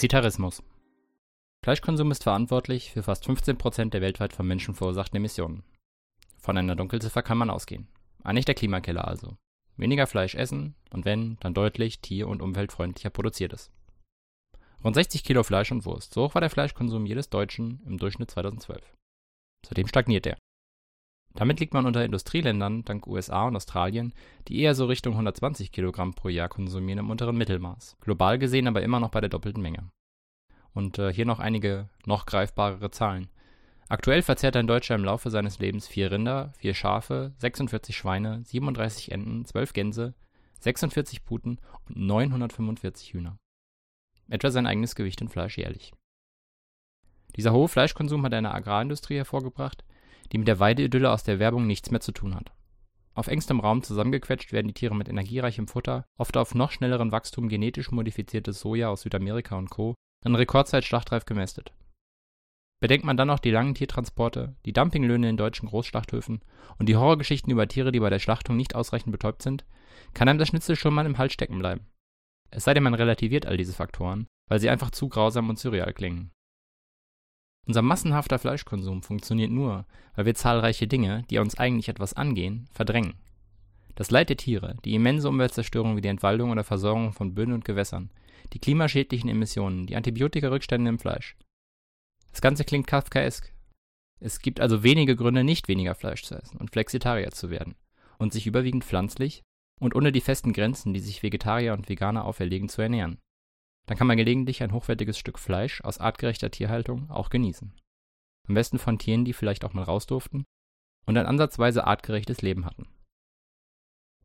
Flexitarismus. Fleischkonsum ist verantwortlich für fast 15% der weltweit von Menschen verursachten Emissionen. Von einer Dunkelziffer kann man ausgehen. Ein echter Klimakiller also. Weniger Fleisch essen und wenn, dann deutlich tier- und umweltfreundlicher produziertes. Rund 60 Kilo Fleisch und Wurst. So hoch war der Fleischkonsum jedes Deutschen im Durchschnitt 2012. Seitdem stagniert er. Damit liegt man unter Industrieländern dank USA und Australien, die eher so Richtung 120 Kilogramm pro Jahr konsumieren im unteren Mittelmaß. Global gesehen aber immer noch bei der doppelten Menge. Und äh, hier noch einige noch greifbarere Zahlen. Aktuell verzehrt ein Deutscher im Laufe seines Lebens vier Rinder, vier Schafe, 46 Schweine, 37 Enten, 12 Gänse, 46 Puten und 945 Hühner. Etwa sein eigenes Gewicht in Fleisch jährlich. Dieser hohe Fleischkonsum hat eine Agrarindustrie hervorgebracht, die mit der Weideidylle aus der Werbung nichts mehr zu tun hat. Auf engstem Raum zusammengequetscht werden die Tiere mit energiereichem Futter, oft auf noch schnelleren Wachstum genetisch modifiziertes Soja aus Südamerika und Co., in Rekordzeit schlachtreif gemästet. Bedenkt man dann noch die langen Tiertransporte, die Dumpinglöhne in deutschen Großschlachthöfen und die Horrorgeschichten über Tiere, die bei der Schlachtung nicht ausreichend betäubt sind, kann einem das Schnitzel schon mal im Hals stecken bleiben. Es sei denn, man relativiert all diese Faktoren, weil sie einfach zu grausam und surreal klingen. Unser massenhafter Fleischkonsum funktioniert nur, weil wir zahlreiche Dinge, die uns eigentlich etwas angehen, verdrängen. Das Leid der Tiere, die immense Umweltzerstörung wie die Entwaldung oder Versorgung von Böden und Gewässern, die klimaschädlichen Emissionen, die Antibiotikarückstände im Fleisch. Das Ganze klingt kafkaesk. Es gibt also wenige Gründe, nicht weniger Fleisch zu essen und Flexitarier zu werden und sich überwiegend pflanzlich und ohne die festen Grenzen, die sich Vegetarier und Veganer auferlegen, zu ernähren dann kann man gelegentlich ein hochwertiges Stück Fleisch aus artgerechter Tierhaltung auch genießen. Am besten von Tieren, die vielleicht auch mal raus durften und ein ansatzweise artgerechtes Leben hatten.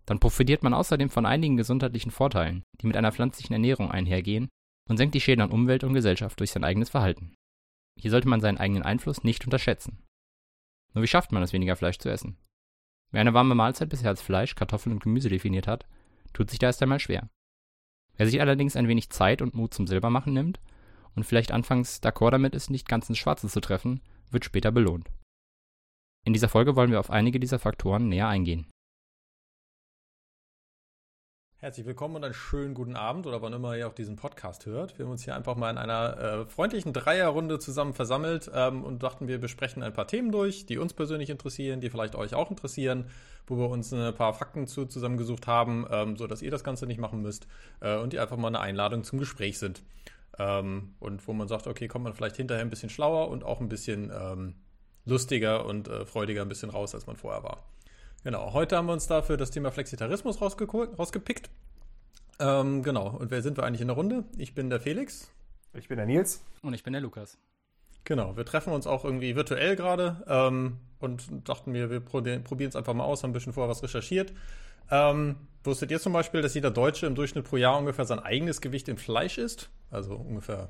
Dann profitiert man außerdem von einigen gesundheitlichen Vorteilen, die mit einer pflanzlichen Ernährung einhergehen und senkt die Schäden an Umwelt und Gesellschaft durch sein eigenes Verhalten. Hier sollte man seinen eigenen Einfluss nicht unterschätzen. Nur wie schafft man es, weniger Fleisch zu essen? Wer eine warme Mahlzeit bisher als Fleisch, Kartoffeln und Gemüse definiert hat, tut sich da erst einmal schwer. Wer sich allerdings ein wenig Zeit und Mut zum Silbermachen nimmt und vielleicht anfangs d'accord damit ist, nicht ganz ins Schwarze zu treffen, wird später belohnt. In dieser Folge wollen wir auf einige dieser Faktoren näher eingehen. Herzlich willkommen und einen schönen guten Abend oder wann immer ihr auch diesen Podcast hört. Wir haben uns hier einfach mal in einer äh, freundlichen Dreierrunde zusammen versammelt ähm, und dachten, wir besprechen ein paar Themen durch, die uns persönlich interessieren, die vielleicht euch auch interessieren, wo wir uns ein paar Fakten zu zusammengesucht haben, ähm, so ihr das Ganze nicht machen müsst äh, und die einfach mal eine Einladung zum Gespräch sind. Ähm, und wo man sagt, okay, kommt man vielleicht hinterher ein bisschen schlauer und auch ein bisschen ähm, lustiger und äh, freudiger ein bisschen raus, als man vorher war. Genau, heute haben wir uns dafür das Thema Flexitarismus rausgepickt. Ähm, genau, und wer sind wir eigentlich in der Runde? Ich bin der Felix. Ich bin der Nils. Und ich bin der Lukas. Genau, wir treffen uns auch irgendwie virtuell gerade ähm, und dachten mir, wir probieren es einfach mal aus, haben ein bisschen vorher was recherchiert. Ähm, wusstet ihr zum Beispiel, dass jeder Deutsche im Durchschnitt pro Jahr ungefähr sein eigenes Gewicht in Fleisch isst? Also ungefähr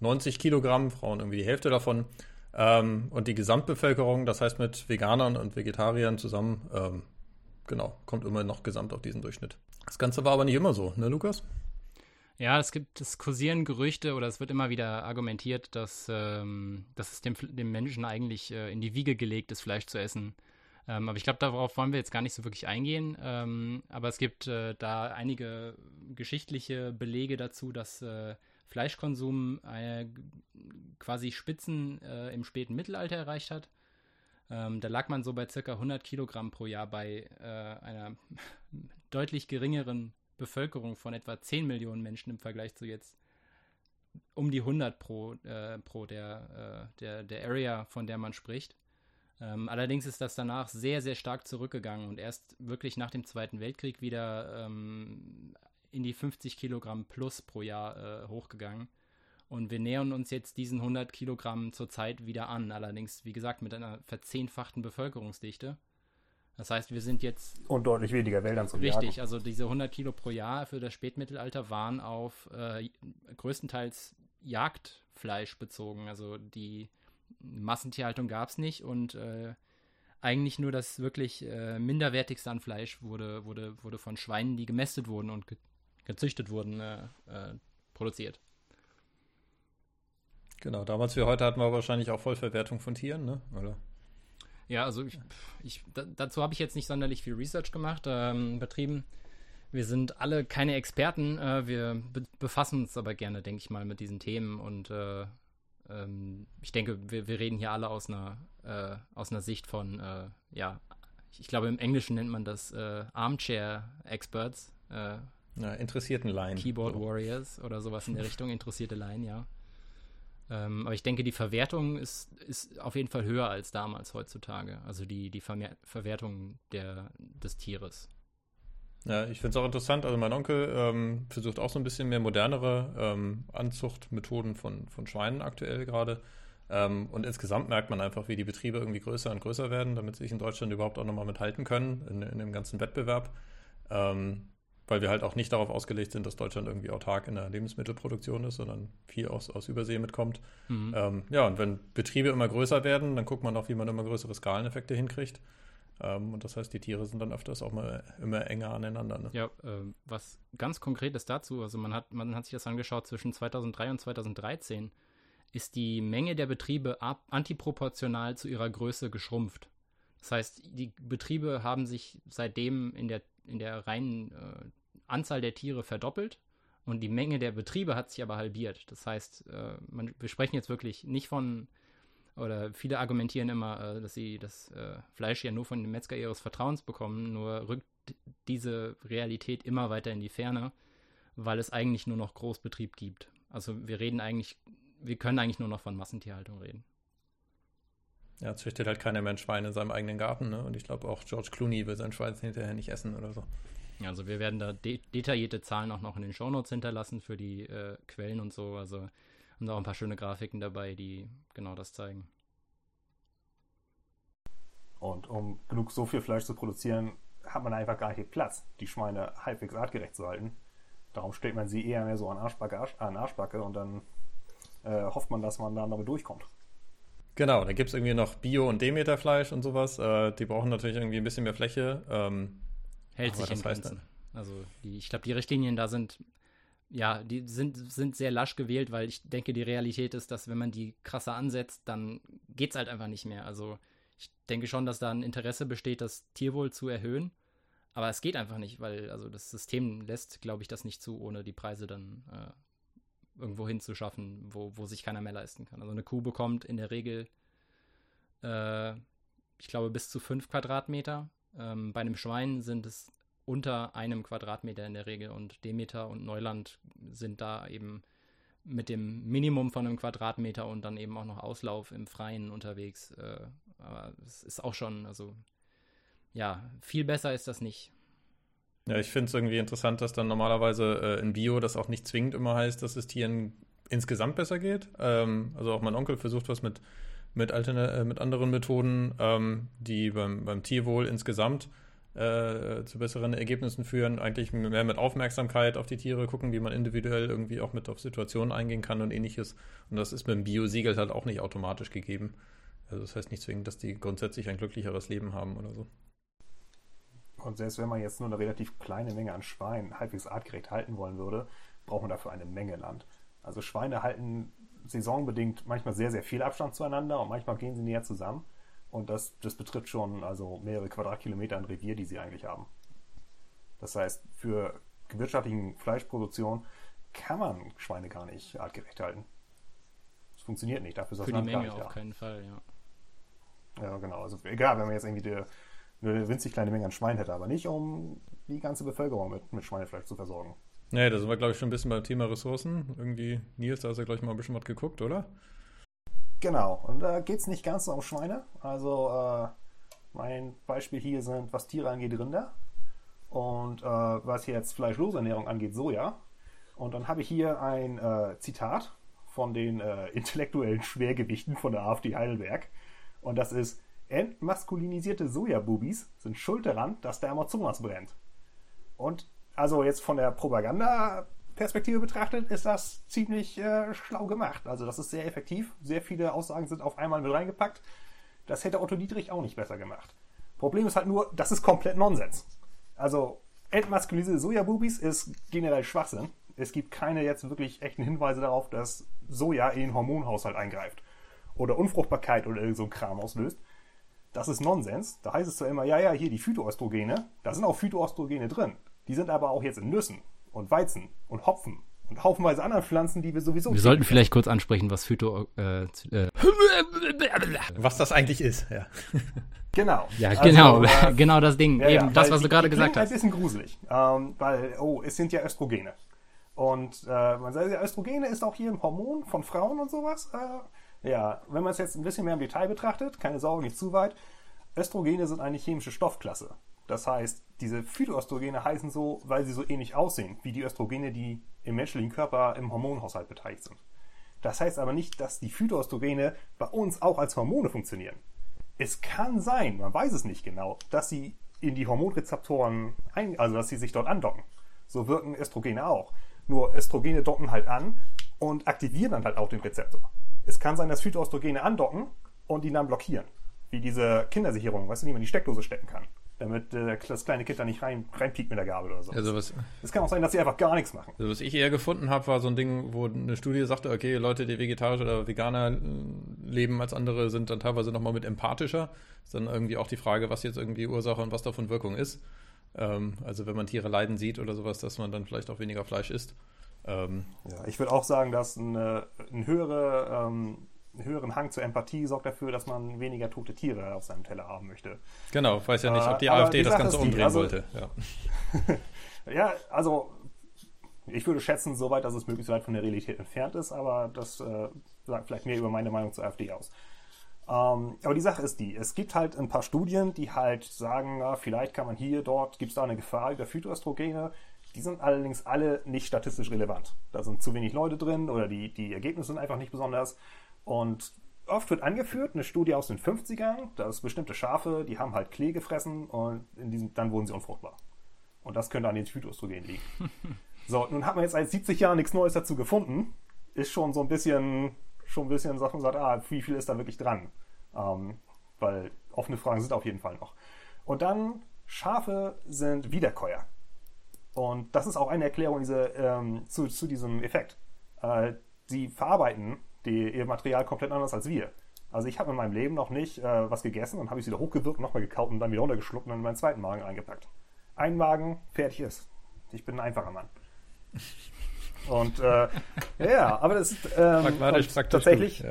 90 Kilogramm, Frauen irgendwie die Hälfte davon. Ähm, und die Gesamtbevölkerung, das heißt mit Veganern und Vegetariern zusammen, ähm, genau, kommt immer noch gesamt auf diesen Durchschnitt. Das Ganze war aber nicht immer so, ne, Lukas? Ja, es gibt, es kursieren Gerüchte oder es wird immer wieder argumentiert, dass, ähm, dass es dem, dem Menschen eigentlich äh, in die Wiege gelegt ist, Fleisch zu essen. Ähm, aber ich glaube, darauf wollen wir jetzt gar nicht so wirklich eingehen. Ähm, aber es gibt äh, da einige geschichtliche Belege dazu, dass äh, Fleischkonsum äh, quasi Spitzen äh, im späten Mittelalter erreicht hat. Ähm, da lag man so bei circa 100 Kilogramm pro Jahr bei äh, einer deutlich geringeren Bevölkerung von etwa 10 Millionen Menschen im Vergleich zu jetzt um die 100 pro, äh, pro der, äh, der, der Area, von der man spricht. Ähm, allerdings ist das danach sehr, sehr stark zurückgegangen und erst wirklich nach dem Zweiten Weltkrieg wieder ähm, in die 50 Kilogramm plus pro Jahr äh, hochgegangen. Und wir nähern uns jetzt diesen 100 Kilogramm zurzeit wieder an. Allerdings, wie gesagt, mit einer verzehnfachten Bevölkerungsdichte. Das heißt, wir sind jetzt. Und deutlich weniger Wäldern zum Richtig, Jagen. also diese 100 Kilo pro Jahr für das Spätmittelalter waren auf äh, größtenteils Jagdfleisch bezogen. Also die Massentierhaltung gab es nicht und äh, eigentlich nur das wirklich äh, minderwertigste an Fleisch wurde, wurde, wurde von Schweinen, die gemästet wurden und ge gezüchtet wurden, äh, äh, produziert. Genau, damals wie heute hatten wir wahrscheinlich auch Vollverwertung von Tieren, ne? Oder? Ja, also ich, ich dazu habe ich jetzt nicht sonderlich viel Research gemacht, ähm, betrieben. Wir sind alle keine Experten, äh, wir be befassen uns aber gerne, denke ich mal, mit diesen Themen und äh, ähm, ich denke, wir, wir, reden hier alle aus einer, äh, aus einer Sicht von, äh, ja, ich glaube, im Englischen nennt man das Armchair Experts. Ja, interessierten Laien. Keyboard so. Warriors oder sowas in der Richtung, interessierte Laien, ja. Ähm, aber ich denke, die Verwertung ist, ist auf jeden Fall höher als damals heutzutage. Also die, die Vermer Verwertung der, des Tieres. Ja, ich finde es auch interessant. Also mein Onkel ähm, versucht auch so ein bisschen mehr modernere ähm, Anzuchtmethoden von, von Schweinen aktuell gerade. Ähm, und insgesamt merkt man einfach, wie die Betriebe irgendwie größer und größer werden, damit sie sich in Deutschland überhaupt auch nochmal mithalten können in, in dem ganzen Wettbewerb. Ähm, weil wir halt auch nicht darauf ausgelegt sind, dass Deutschland irgendwie autark in der Lebensmittelproduktion ist, sondern viel aus, aus Übersee mitkommt. Mhm. Ähm, ja, und wenn Betriebe immer größer werden, dann guckt man auch, wie man immer größere Skaleneffekte hinkriegt. Ähm, und das heißt, die Tiere sind dann öfters auch mal immer enger aneinander. Ne? Ja, äh, was ganz konkretes dazu, also man hat, man hat sich das angeschaut, zwischen 2003 und 2013 ist die Menge der Betriebe antiproportional zu ihrer Größe geschrumpft. Das heißt, die Betriebe haben sich seitdem in der, in der reinen äh, Anzahl der Tiere verdoppelt und die Menge der Betriebe hat sich aber halbiert. Das heißt, äh, man, wir sprechen jetzt wirklich nicht von oder viele argumentieren immer, äh, dass sie das äh, Fleisch ja nur von dem Metzger ihres Vertrauens bekommen, nur rückt diese Realität immer weiter in die Ferne, weil es eigentlich nur noch Großbetrieb gibt. Also wir reden eigentlich, wir können eigentlich nur noch von Massentierhaltung reden. Ja, züchtet halt keiner mehr ein Schwein in seinem eigenen Garten, ne? Und ich glaube auch George Clooney will sein Schwein hinterher nicht essen oder so. Also wir werden da de detaillierte Zahlen auch noch in den Shownotes hinterlassen für die äh, Quellen und so. Also und auch ein paar schöne Grafiken dabei, die genau das zeigen. Und um genug so viel Fleisch zu produzieren, hat man einfach gar nicht Platz, die Schweine halbwegs artgerecht zu halten. Darum stellt man sie eher mehr so an Arschbacke, an Arschbacke und dann äh, hofft man, dass man dann damit durchkommt. Genau, da gibt es irgendwie noch Bio- und Demeterfleisch und sowas. Äh, die brauchen natürlich irgendwie ein bisschen mehr Fläche. Ähm, Hält sich in Grenzen. Also die, ich glaube, die Richtlinien da sind ja, die sind, sind sehr lasch gewählt, weil ich denke, die Realität ist, dass wenn man die krasser ansetzt, dann geht es halt einfach nicht mehr. Also ich denke schon, dass da ein Interesse besteht, das Tierwohl zu erhöhen. Aber es geht einfach nicht, weil also das System lässt, glaube ich, das nicht zu, ohne die Preise dann äh, irgendwo hinzuschaffen, wo, wo sich keiner mehr leisten kann. Also eine Kuh bekommt in der Regel, äh, ich glaube, bis zu fünf Quadratmeter. Ähm, bei einem Schwein sind es unter einem Quadratmeter in der Regel und Demeter und Neuland sind da eben mit dem Minimum von einem Quadratmeter und dann eben auch noch Auslauf im Freien unterwegs. Äh, aber es ist auch schon, also ja, viel besser ist das nicht. Ja, ich finde es irgendwie interessant, dass dann normalerweise äh, in Bio das auch nicht zwingend immer heißt, dass es Tieren insgesamt besser geht. Ähm, also auch mein Onkel versucht was mit, mit, Alterne äh, mit anderen Methoden, ähm, die beim, beim Tierwohl insgesamt äh, zu besseren Ergebnissen führen, eigentlich mehr mit Aufmerksamkeit auf die Tiere gucken, wie man individuell irgendwie auch mit auf Situationen eingehen kann und ähnliches. Und das ist mit dem Bio-Siegel halt auch nicht automatisch gegeben. Also das heißt nicht zwingend, dass die grundsätzlich ein glücklicheres Leben haben oder so. Und selbst wenn man jetzt nur eine relativ kleine Menge an Schweinen halbwegs artgerecht halten wollen würde, braucht man dafür eine Menge Land. Also Schweine halten saisonbedingt manchmal sehr, sehr viel Abstand zueinander und manchmal gehen sie näher zusammen. Und das, das betrifft schon also mehrere Quadratkilometer an Revier, die sie eigentlich haben. Das heißt, für gewirtschaftlichen Fleischproduktion kann man Schweine gar nicht artgerecht halten. Das funktioniert nicht. Dafür ist das Für Land die Menge auf da. keinen Fall, ja. Ja, genau. Also egal, wenn man jetzt irgendwie die, eine winzig kleine Menge an Schwein hätte, aber nicht um die ganze Bevölkerung mit, mit Schweinefleisch zu versorgen. Nee, da sind wir, glaube ich, schon ein bisschen beim Thema Ressourcen. Irgendwie, Nils, da hast du, glaube ich, mal ein bisschen was geguckt, oder? Genau, und da geht es nicht ganz so um Schweine. Also äh, mein Beispiel hier sind, was Tiere angeht, Rinder. Und äh, was jetzt fleischlose Ernährung angeht, Soja. Und dann habe ich hier ein äh, Zitat von den äh, intellektuellen Schwergewichten von der AfD Heidelberg. Und das ist, entmaskulinisierte Sojabubis sind schuld daran, dass der Amazonas brennt. Und also jetzt von der Propaganda Perspektive betrachtet, ist das ziemlich äh, schlau gemacht. Also das ist sehr effektiv. Sehr viele Aussagen sind auf einmal mit reingepackt. Das hätte Otto Dietrich auch nicht besser gemacht. Problem ist halt nur, das ist komplett Nonsens. Also entmaskulisierte Sojabubis ist generell Schwachsinn. Es gibt keine jetzt wirklich echten Hinweise darauf, dass Soja in den Hormonhaushalt eingreift. Oder Unfruchtbarkeit oder irgend so ein Kram auslöst. Das ist Nonsens. Da heißt es zwar immer, ja, ja, hier die Phytoöstrogene. Da sind auch Phytoöstrogene drin. Die sind aber auch jetzt in Nüssen und Weizen und Hopfen und haufenweise anderen Pflanzen, die wir sowieso. Wir sollten vielleicht kurz ansprechen, was Phyto. Äh, äh, was das eigentlich ist, ja. Genau. Ja, genau, also, äh, genau das Ding. Ja, Eben ja, das, was du gerade gesagt hast. ein bisschen gruselig, ähm, weil, oh, es sind ja Östrogene. Und äh, man sagt ja, Östrogene ist auch hier ein Hormon von Frauen und sowas. Äh, ja, wenn man es jetzt ein bisschen mehr im Detail betrachtet, keine Sorge, nicht zu weit. Östrogene sind eine chemische Stoffklasse. Das heißt, diese Phytoöstrogene heißen so, weil sie so ähnlich aussehen wie die Östrogene, die im menschlichen Körper im Hormonhaushalt beteiligt sind. Das heißt aber nicht, dass die Phytoöstrogene bei uns auch als Hormone funktionieren. Es kann sein, man weiß es nicht genau, dass sie in die Hormonrezeptoren, ein, also dass sie sich dort andocken. So wirken Östrogene auch. Nur Östrogene docken halt an und aktivieren dann halt auch den Rezeptor. Es kann sein, dass Phytoöstrogene andocken und ihn dann blockieren. Wie diese Kindersicherung, weißt du, die man in die Steckdose stecken kann damit äh, das kleine Kind da nicht rein, reinpiekt mit der Gabel oder so. Also was, es kann auch sein, dass sie einfach gar nichts machen. Also was ich eher gefunden habe, war so ein Ding, wo eine Studie sagte, okay, Leute, die vegetarisch oder Veganer äh, leben als andere, sind dann teilweise nochmal mit empathischer. Ist dann irgendwie auch die Frage, was jetzt irgendwie Ursache und was davon Wirkung ist. Ähm, also wenn man Tiere leiden sieht oder sowas, dass man dann vielleicht auch weniger Fleisch isst. Ähm, ja, ich würde auch sagen, dass eine, eine höhere ähm, höheren Hang zur Empathie sorgt dafür, dass man weniger tote Tiere auf seinem Teller haben möchte. Genau, ich weiß ja nicht, ob die äh, AfD die das Ganze umdrehen also, wollte. Ja. ja, also ich würde schätzen, soweit, dass es möglichst weit von der Realität entfernt ist, aber das äh, sagt vielleicht mehr über meine Meinung zur AfD aus. Ähm, aber die Sache ist die, es gibt halt ein paar Studien, die halt sagen, na, vielleicht kann man hier, dort, gibt es da eine Gefahr über Phytoöstrogene. Die sind allerdings alle nicht statistisch relevant. Da sind zu wenig Leute drin oder die, die Ergebnisse sind einfach nicht besonders. Und oft wird angeführt, eine Studie aus den 50ern, dass bestimmte Schafe, die haben halt Klee gefressen und diesem, dann wurden sie unfruchtbar. Und das könnte an den Phytoöstrogen liegen. so, nun hat man jetzt seit 70 Jahren nichts Neues dazu gefunden. Ist schon so ein bisschen, schon ein bisschen, sagt man sagt, ah, wie viel ist da wirklich dran? Ähm, weil offene Fragen sind auf jeden Fall noch. Und dann, Schafe sind Wiederkäuer. Und das ist auch eine Erklärung diese, ähm, zu, zu diesem Effekt. Äh, sie verarbeiten die, ihr Material komplett anders als wir. Also ich habe in meinem Leben noch nicht äh, was gegessen und habe es wieder hochgewirkt, nochmal gekaut und dann wieder runtergeschluckt und dann in meinen zweiten Magen eingepackt. Ein Magen, fertig ist. Ich bin ein einfacher Mann. Und äh, ja, aber das ist ähm, tatsächlich.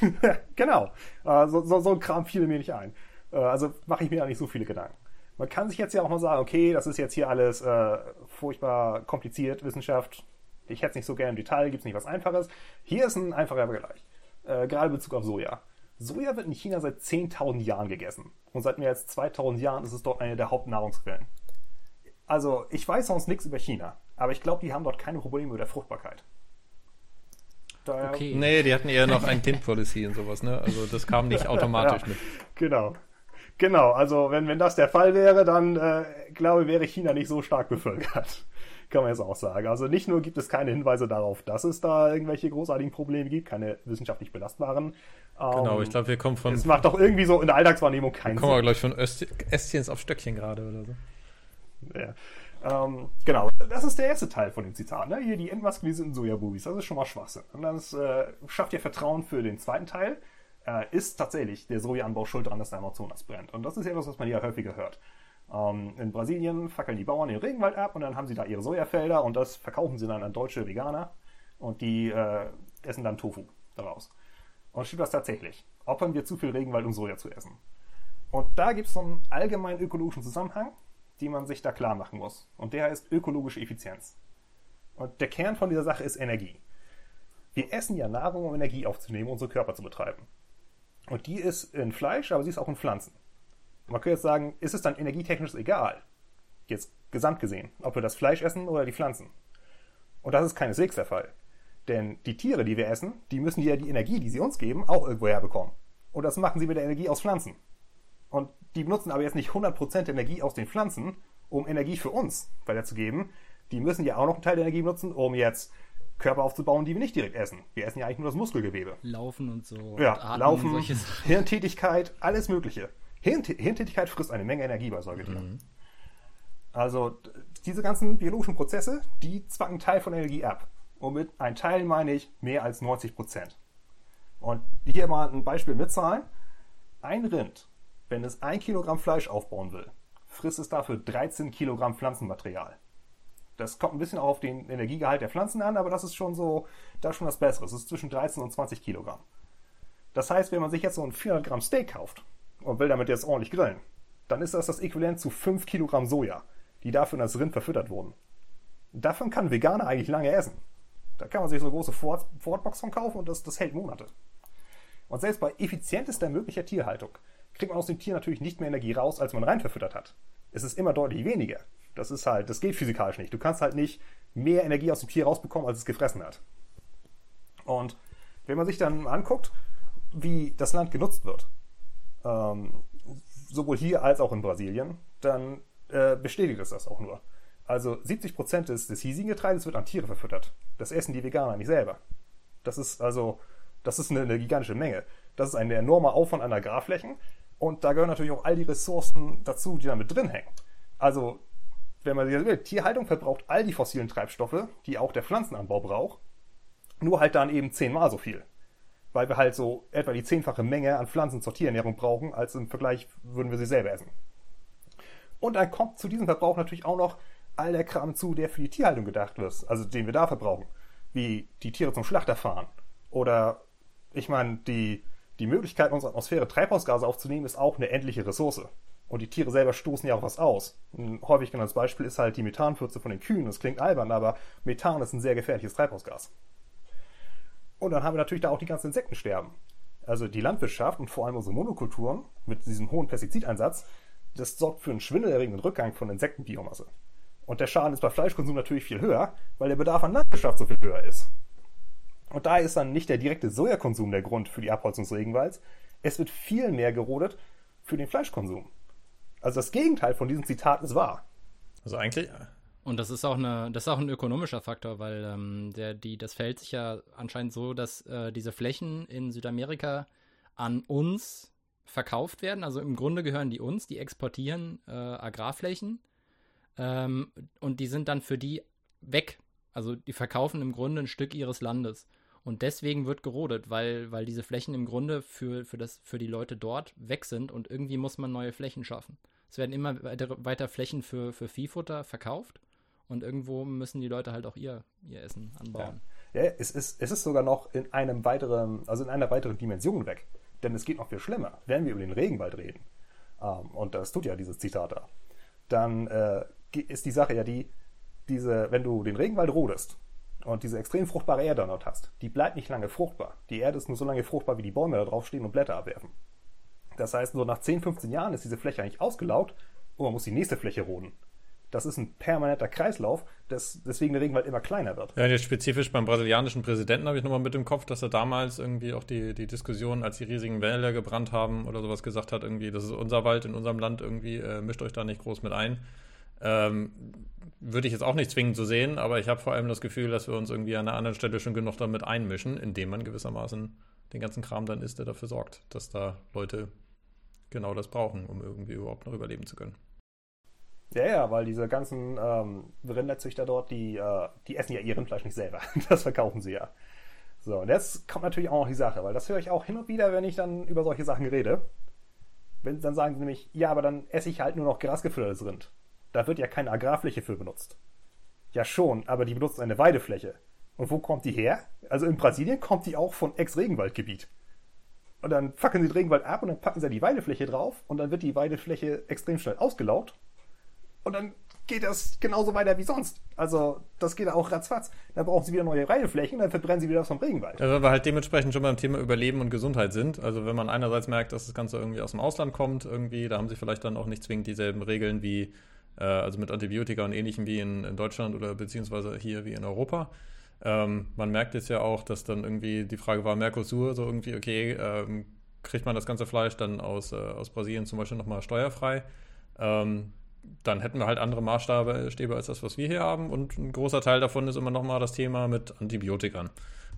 Gut, ja. genau. Äh, so, so, so ein Kram fiel mir nicht ein. Äh, also mache ich mir da nicht so viele Gedanken. Man kann sich jetzt ja auch mal sagen, okay, das ist jetzt hier alles äh, furchtbar kompliziert, Wissenschaft, ich hätte es nicht so gerne im Detail, gibt es nicht was Einfaches. Hier ist ein einfacher Vergleich. Äh, gerade in Bezug auf Soja. Soja wird in China seit 10.000 Jahren gegessen. Und seit mehr als 2.000 Jahren ist es dort eine der Hauptnahrungsquellen. Also, ich weiß sonst nichts über China, aber ich glaube, die haben dort keine Probleme mit der Fruchtbarkeit. Daher okay. Nee, die hatten eher noch ein Kind-Policy und sowas, ne? Also, das kam nicht automatisch ja, mit. Genau. Genau, also wenn, wenn das der Fall wäre, dann äh, glaube ich, wäre China nicht so stark bevölkert kann man jetzt auch sagen. Also nicht nur gibt es keine Hinweise darauf, dass es da irgendwelche großartigen Probleme gibt, keine wissenschaftlich belastbaren. Genau, ähm, ich glaube, wir kommen von. Es macht doch irgendwie so in der Alltagswahrnehmung keinen Sinn. Kommen wir gleich von Öst Ästchens auf Stöckchen gerade oder so. Ja. Ähm, genau, das ist der erste Teil von dem Zitat. Ne? Hier die entmaskulisierten Sojabubis, das ist schon mal Schwachsinn. Und das äh, schafft ja Vertrauen für den zweiten Teil. Äh, ist tatsächlich der Sojaanbau schuld daran, dass der Amazonas brennt. Und das ist etwas, was man ja häufiger hört. Ähm, in Brasilien fackeln die Bauern den Regenwald ab und dann haben sie da ihre Sojafelder und das verkaufen sie dann an deutsche Veganer und die äh, essen dann Tofu daraus. Und stimmt das tatsächlich? Opfern wir zu viel Regenwald, um Soja zu essen? Und da gibt es so einen allgemeinen ökologischen Zusammenhang, den man sich da klar machen muss. Und der heißt ökologische Effizienz. Und der Kern von dieser Sache ist Energie. Wir essen ja Nahrung, um Energie aufzunehmen, um unsere Körper zu betreiben. Und die ist in Fleisch, aber sie ist auch in Pflanzen. Man könnte jetzt sagen, ist es dann energietechnisch egal? Jetzt gesamt gesehen, ob wir das Fleisch essen oder die Pflanzen. Und das ist keineswegs der Fall. Denn die Tiere, die wir essen, die müssen ja die Energie, die sie uns geben, auch irgendwo herbekommen. Und das machen sie mit der Energie aus Pflanzen. Und die benutzen aber jetzt nicht 100% Energie aus den Pflanzen, um Energie für uns weiterzugeben. Die müssen ja auch noch einen Teil der Energie benutzen, um jetzt Körper aufzubauen, die wir nicht direkt essen. Wir essen ja eigentlich nur das Muskelgewebe. Laufen und so. Ja, und Laufen, Hirntätigkeit, alles Mögliche. Hirntätigkeit frisst eine Menge Energie bei Säugetieren. Mhm. Also diese ganzen biologischen Prozesse, die zwacken Teil von Energie ab. Und mit ein Teil meine ich mehr als 90 Prozent. Und hier mal ein Beispiel mit Zahlen. Ein Rind, wenn es ein Kilogramm Fleisch aufbauen will, frisst es dafür 13 Kilogramm Pflanzenmaterial. Das kommt ein bisschen auf den Energiegehalt der Pflanzen an, aber das ist schon so, das ist schon das Bessere. Es ist zwischen 13 und 20 Kilogramm. Das heißt, wenn man sich jetzt so ein 400 Gramm Steak kauft und will damit jetzt ordentlich grillen, dann ist das das Äquivalent zu 5 Kilogramm Soja, die dafür in das Rind verfüttert wurden. Davon kann Veganer eigentlich lange essen. Da kann man sich so große Ford, Fordbox von kaufen und das, das hält Monate. Und selbst bei effizientester möglicher Tierhaltung kriegt man aus dem Tier natürlich nicht mehr Energie raus, als man rein verfüttert hat. Es ist immer deutlich weniger. Das ist halt, das geht physikalisch nicht. Du kannst halt nicht mehr Energie aus dem Tier rausbekommen, als es gefressen hat. Und wenn man sich dann anguckt, wie das Land genutzt wird, ähm, sowohl hier als auch in Brasilien, dann äh, bestätigt es das auch nur. Also 70 Prozent des, des hiesigen Getreides wird an Tiere verfüttert. Das essen die Veganer nicht selber. Das ist also, das ist eine, eine gigantische Menge. Das ist ein enormer Aufwand an Agrarflächen. Und da gehören natürlich auch all die Ressourcen dazu, die da mit drin hängen. Also, wenn man sich will, Tierhaltung verbraucht all die fossilen Treibstoffe, die auch der Pflanzenanbau braucht, nur halt dann eben zehnmal so viel. Weil wir halt so etwa die zehnfache Menge an Pflanzen zur Tierernährung brauchen, als im Vergleich würden wir sie selber essen. Und dann kommt zu diesem Verbrauch natürlich auch noch all der Kram zu, der für die Tierhaltung gedacht wird, also den wir da verbrauchen, wie die Tiere zum Schlachter fahren. Oder, ich meine, die, die Möglichkeit, unsere Atmosphäre Treibhausgase aufzunehmen, ist auch eine endliche Ressource. Und die Tiere selber stoßen ja auch was aus. Ein häufig genanntes Beispiel ist halt die Methanpfütze von den Kühen. Das klingt albern, aber Methan ist ein sehr gefährliches Treibhausgas. Und dann haben wir natürlich da auch die ganzen Insektensterben. Also die Landwirtschaft und vor allem unsere Monokulturen mit diesem hohen Pestizideinsatz, das sorgt für einen schwindelerregenden Rückgang von Insektenbiomasse. Und der Schaden ist bei Fleischkonsum natürlich viel höher, weil der Bedarf an Landwirtschaft so viel höher ist. Und daher ist dann nicht der direkte Sojakonsum der Grund für die Abholzung des Regenwalds. Es wird viel mehr gerodet für den Fleischkonsum. Also das Gegenteil von diesem Zitat ist wahr. Also eigentlich. Und das ist auch eine, das ist auch ein ökonomischer Faktor, weil ähm, der, die, das fällt sich ja anscheinend so, dass äh, diese Flächen in Südamerika an uns verkauft werden. Also im Grunde gehören die uns, die exportieren äh, Agrarflächen ähm, und die sind dann für die weg. Also die verkaufen im Grunde ein Stück ihres Landes. Und deswegen wird gerodet, weil, weil diese Flächen im Grunde für, für, das, für die Leute dort weg sind und irgendwie muss man neue Flächen schaffen. Es werden immer weiter, weiter Flächen für, für Viehfutter verkauft und irgendwo müssen die Leute halt auch ihr, ihr Essen anbauen. Ja. ja, es, ist, es ist sogar noch in einem weiteren, also in einer weiteren Dimension weg. Denn es geht noch viel schlimmer. Wenn wir über den Regenwald reden, ähm, und das tut ja dieses Zitat da, dann äh, ist die Sache ja die, diese, wenn du den Regenwald rodest und diese extrem fruchtbare Erde dort hast, die bleibt nicht lange fruchtbar. Die Erde ist nur so lange fruchtbar, wie die Bäume da drauf stehen und Blätter abwerfen. Das heißt, so nach 10, 15 Jahren ist diese Fläche eigentlich ausgelaugt und man muss die nächste Fläche roden. Das ist ein permanenter Kreislauf, das, deswegen der Regenwald immer kleiner wird. Ja, jetzt spezifisch beim brasilianischen Präsidenten habe ich nochmal mit im Kopf, dass er damals irgendwie auch die, die Diskussion, als die riesigen Wälder gebrannt haben oder sowas gesagt hat, irgendwie, das ist unser Wald in unserem Land, irgendwie äh, mischt euch da nicht groß mit ein. Ähm, würde ich jetzt auch nicht zwingend so sehen, aber ich habe vor allem das Gefühl, dass wir uns irgendwie an einer anderen Stelle schon genug damit einmischen, indem man gewissermaßen den ganzen Kram dann ist, der dafür sorgt, dass da Leute genau das brauchen, um irgendwie überhaupt noch überleben zu können. Ja, ja, weil diese ganzen ähm, Rinderzüchter dort, die, äh, die essen ja ihr Rindfleisch nicht selber. Das verkaufen sie ja. So, und jetzt kommt natürlich auch noch die Sache, weil das höre ich auch hin und wieder, wenn ich dann über solche Sachen rede. Wenn, dann sagen sie nämlich, ja, aber dann esse ich halt nur noch grasgefüttertes Rind. Da wird ja keine Agrarfläche für benutzt. Ja schon, aber die benutzt eine Weidefläche. Und wo kommt die her? Also in Brasilien kommt die auch von Ex-Regenwaldgebiet. Und dann fackeln sie den Regenwald ab und dann packen sie die Weidefläche drauf und dann wird die Weidefläche extrem schnell ausgelaugt. Und dann geht das genauso weiter wie sonst. Also das geht auch ratzfatz. Dann brauchen sie wieder neue Weideflächen, dann verbrennen sie wieder was vom Regenwald. Ja, weil wir halt dementsprechend schon beim Thema Überleben und Gesundheit sind. Also wenn man einerseits merkt, dass das Ganze irgendwie aus dem Ausland kommt, irgendwie, da haben sie vielleicht dann auch nicht zwingend dieselben Regeln wie also mit Antibiotika und ähnlichem wie in, in, Deutschland oder beziehungsweise hier wie in Europa. Ähm, man merkt jetzt ja auch, dass dann irgendwie die Frage war, Mercosur, so irgendwie, okay, ähm, kriegt man das ganze Fleisch dann aus, äh, aus Brasilien zum Beispiel nochmal steuerfrei? Ähm, dann hätten wir halt andere Maßstäbe als das, was wir hier haben. Und ein großer Teil davon ist immer nochmal das Thema mit Antibiotikern.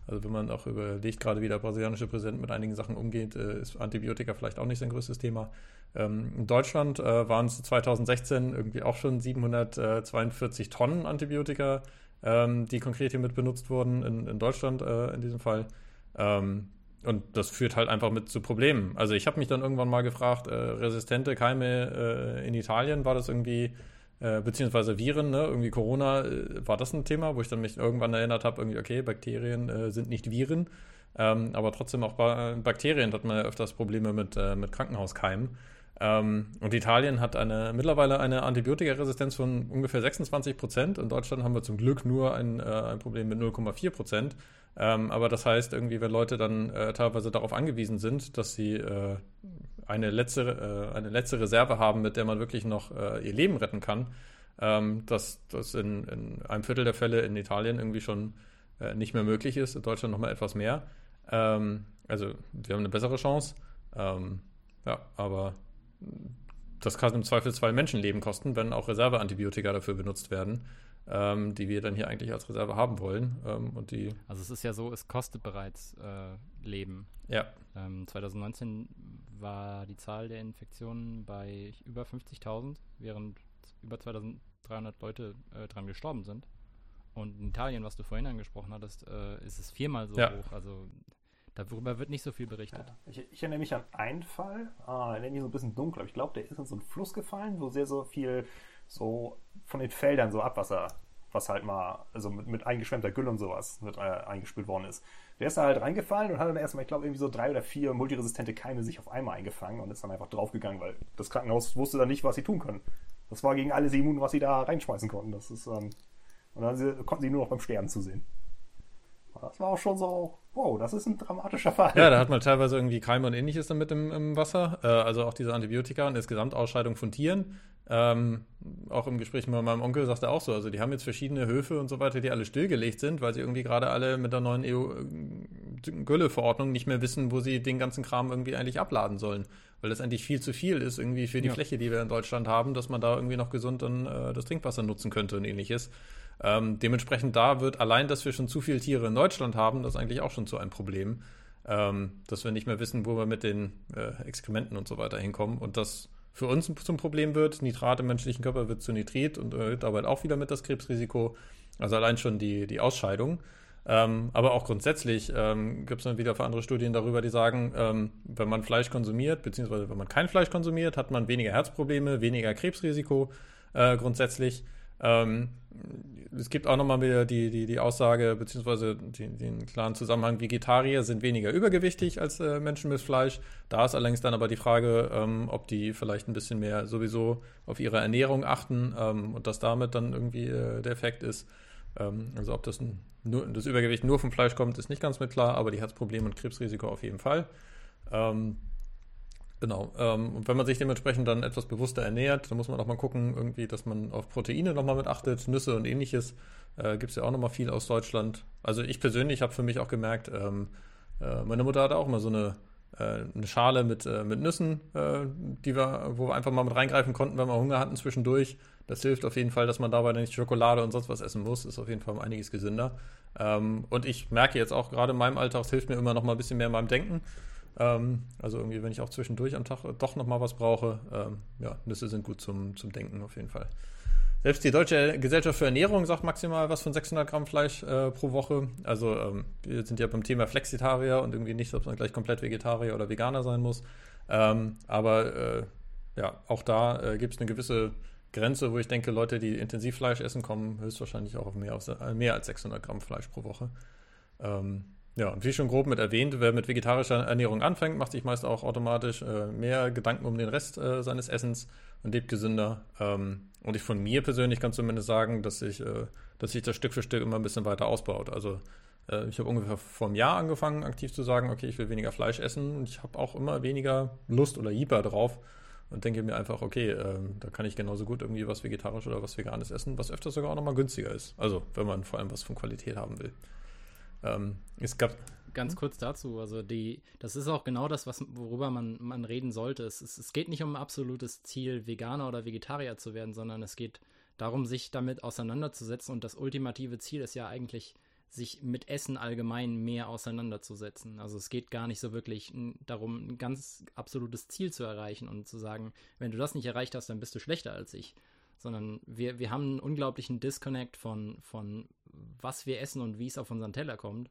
Also wenn man auch überlegt, gerade wie der brasilianische Präsident mit einigen Sachen umgeht, äh, ist Antibiotika vielleicht auch nicht sein größtes Thema. Ähm, in Deutschland äh, waren es 2016 irgendwie auch schon 742 Tonnen Antibiotika, ähm, die konkret hiermit benutzt wurden, in, in Deutschland äh, in diesem Fall. Ähm, und das führt halt einfach mit zu Problemen. Also ich habe mich dann irgendwann mal gefragt, resistente Keime in Italien, war das irgendwie, äh, beziehungsweise Viren, ne? irgendwie Corona, äh, war das ein Thema, wo ich dann mich irgendwann erinnert habe, irgendwie, okay, Bakterien äh, sind nicht Viren, ähm, aber trotzdem auch bei Bakterien hat man ja öfters Probleme mit, äh, mit Krankenhauskeimen. Ähm, und Italien hat eine, mittlerweile eine Antibiotikaresistenz von ungefähr 26 Prozent. In Deutschland haben wir zum Glück nur ein, äh, ein Problem mit 0,4 Prozent. Ähm, aber das heißt, irgendwie, wenn Leute dann äh, teilweise darauf angewiesen sind, dass sie äh, eine, letzte, äh, eine letzte Reserve haben, mit der man wirklich noch äh, ihr Leben retten kann, ähm, dass das in, in, einem Viertel der Fälle in Italien irgendwie schon äh, nicht mehr möglich ist, in Deutschland nochmal etwas mehr. Ähm, also wir haben eine bessere Chance. Ähm, ja, aber das kann im Zweifelsfall Menschenleben kosten, wenn auch Reserveantibiotika dafür benutzt werden, ähm, die wir dann hier eigentlich als Reserve haben wollen. Ähm, und die also es ist ja so, es kostet bereits äh, Leben. Ja. Ähm, 2019 war die Zahl der Infektionen bei über 50.000, während über 2300 Leute äh, dran gestorben sind. Und in Italien, was du vorhin angesprochen hattest, äh, ist es viermal so ja. hoch. Also Darüber wird nicht so viel berichtet. Ja, ich, ich, erinnere mich an einen Fall, ah, der nenne ich so ein bisschen dunkel, aber ich glaube, der ist in so einen Fluss gefallen, wo sehr so viel so von den Feldern so Abwasser, was halt mal, also mit, mit eingeschwemmter Gülle und sowas mit, äh, eingespült worden ist. Der ist da halt reingefallen und hat dann erstmal, ich glaube, irgendwie so drei oder vier multiresistente Keime sich auf einmal eingefangen und ist dann einfach draufgegangen, weil das Krankenhaus wusste dann nicht, was sie tun können. Das war gegen alles immun, was sie da reinschmeißen konnten. Das ist, ähm, und dann sie, konnten sie nur noch beim Sterben zusehen. Das war auch schon so, wow, das ist ein dramatischer Fall. Ja, da hat man teilweise irgendwie Keime und ähnliches damit im, im Wasser. Äh, also auch diese Antibiotika und insgesamt Ausscheidung von Tieren. Ähm, auch im Gespräch mit meinem Onkel sagt er auch so, also die haben jetzt verschiedene Höfe und so weiter, die alle stillgelegt sind, weil sie irgendwie gerade alle mit der neuen EU-Gülle-Verordnung nicht mehr wissen, wo sie den ganzen Kram irgendwie eigentlich abladen sollen. Weil das eigentlich viel zu viel ist irgendwie für die ja. Fläche, die wir in Deutschland haben, dass man da irgendwie noch gesund dann äh, das Trinkwasser nutzen könnte und ähnliches. Ähm, dementsprechend da wird allein, dass wir schon zu viele Tiere in Deutschland haben, das eigentlich auch schon zu einem Problem, ähm, dass wir nicht mehr wissen, wo wir mit den äh, Exkrementen und so weiter hinkommen und das für uns zum Problem wird. Nitrat im menschlichen Körper wird zu Nitrit und erhöht dabei auch wieder mit das Krebsrisiko. Also allein schon die, die Ausscheidung. Ähm, aber auch grundsätzlich ähm, gibt es dann wieder für andere Studien darüber, die sagen, ähm, wenn man Fleisch konsumiert, beziehungsweise wenn man kein Fleisch konsumiert, hat man weniger Herzprobleme, weniger Krebsrisiko äh, grundsätzlich. Ähm, es gibt auch nochmal wieder die, die, die Aussage, beziehungsweise die, den klaren Zusammenhang, Vegetarier sind weniger übergewichtig als äh, Menschen mit Fleisch. Da ist allerdings dann aber die Frage, ähm, ob die vielleicht ein bisschen mehr sowieso auf ihre Ernährung achten ähm, und dass damit dann irgendwie äh, der Effekt ist. Ähm, also ob das, nur, das Übergewicht nur vom Fleisch kommt, ist nicht ganz mit klar, aber die Herzprobleme und Krebsrisiko auf jeden Fall. Genau. Ähm, und wenn man sich dementsprechend dann etwas bewusster ernährt, dann muss man auch mal gucken, irgendwie, dass man auf Proteine nochmal mit achtet, Nüsse und ähnliches. Äh, Gibt es ja auch nochmal viel aus Deutschland. Also ich persönlich habe für mich auch gemerkt, ähm, äh, meine Mutter hatte auch mal so eine, äh, eine Schale mit, äh, mit Nüssen, äh, die wir, wo wir einfach mal mit reingreifen konnten, wenn wir Hunger hatten zwischendurch. Das hilft auf jeden Fall, dass man dabei nicht Schokolade und sonst was essen muss. Ist auf jeden Fall um einiges gesünder. Ähm, und ich merke jetzt auch gerade in meinem Alltag, es hilft mir immer noch mal ein bisschen mehr in meinem Denken. Ähm, also irgendwie, wenn ich auch zwischendurch am Tag doch nochmal was brauche, ähm, ja, Nüsse sind gut zum, zum Denken auf jeden Fall. Selbst die Deutsche Gesellschaft für Ernährung sagt maximal was von 600 Gramm Fleisch äh, pro Woche. Also ähm, wir sind ja beim Thema Flexitarier und irgendwie nicht, ob man gleich komplett Vegetarier oder Veganer sein muss. Ähm, aber äh, ja, auch da äh, gibt es eine gewisse Grenze, wo ich denke, Leute, die Intensivfleisch essen, kommen höchstwahrscheinlich auch auf mehr, auf, mehr als 600 Gramm Fleisch pro Woche. Ähm, ja, und wie schon grob mit erwähnt, wer mit vegetarischer Ernährung anfängt, macht sich meist auch automatisch äh, mehr Gedanken um den Rest äh, seines Essens und lebt gesünder. Ähm, und ich von mir persönlich kann zumindest sagen, dass sich äh, dass sich das Stück für Stück immer ein bisschen weiter ausbaut. Also äh, ich habe ungefähr vor einem Jahr angefangen, aktiv zu sagen, okay, ich will weniger Fleisch essen und ich habe auch immer weniger Lust oder Jeeper drauf und denke mir einfach, okay, ähm, da kann ich genauso gut irgendwie was Vegetarisches oder was Veganes essen, was öfter sogar auch nochmal günstiger ist. Also wenn man vor allem was von Qualität haben will. Ähm, es gab ganz hm? kurz dazu, also die, das ist auch genau das, was, worüber man, man reden sollte. Es, es, es geht nicht um ein absolutes Ziel, Veganer oder Vegetarier zu werden, sondern es geht darum, sich damit auseinanderzusetzen. Und das ultimative Ziel ist ja eigentlich, sich mit Essen allgemein mehr auseinanderzusetzen. Also es geht gar nicht so wirklich darum, ein ganz absolutes Ziel zu erreichen und zu sagen, wenn du das nicht erreicht hast, dann bist du schlechter als ich. Sondern wir, wir haben einen unglaublichen Disconnect von, von was wir essen und wie es auf unseren Teller kommt.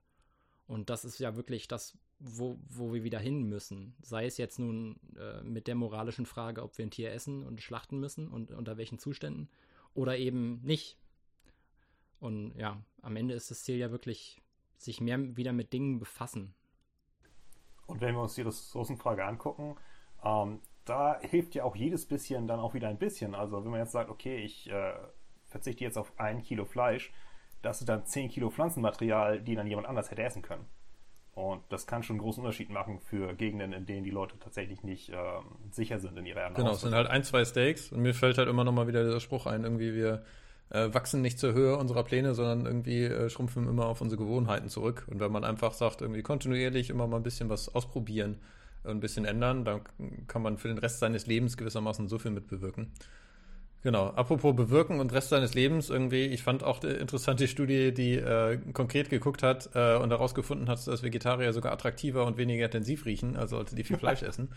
Und das ist ja wirklich das, wo, wo wir wieder hin müssen. Sei es jetzt nun äh, mit der moralischen Frage, ob wir ein Tier essen und schlachten müssen und unter welchen Zuständen oder eben nicht. Und ja, am Ende ist das Ziel ja wirklich, sich mehr wieder mit Dingen befassen. Und wenn wir uns die Ressourcenfrage angucken, ähm, da hilft ja auch jedes bisschen dann auch wieder ein bisschen. Also wenn man jetzt sagt, okay, ich äh, verzichte jetzt auf ein Kilo Fleisch, das ist dann 10 Kilo Pflanzenmaterial, die dann jemand anders hätte essen können. Und das kann schon einen großen Unterschied machen für Gegenden, in denen die Leute tatsächlich nicht ähm, sicher sind in ihrer Ernährung. Genau, es sind halt ein, zwei Steaks und mir fällt halt immer noch mal wieder dieser Spruch ein, irgendwie wir äh, wachsen nicht zur Höhe unserer Pläne, sondern irgendwie äh, schrumpfen immer auf unsere Gewohnheiten zurück. Und wenn man einfach sagt, irgendwie kontinuierlich immer mal ein bisschen was ausprobieren, ein bisschen ändern, dann kann man für den Rest seines Lebens gewissermaßen so viel mitbewirken. Genau, apropos bewirken und Rest seines Lebens irgendwie, ich fand auch eine interessante Studie, die äh, konkret geguckt hat äh, und herausgefunden hat, dass Vegetarier sogar attraktiver und weniger intensiv riechen, also Leute, die viel Fleisch essen.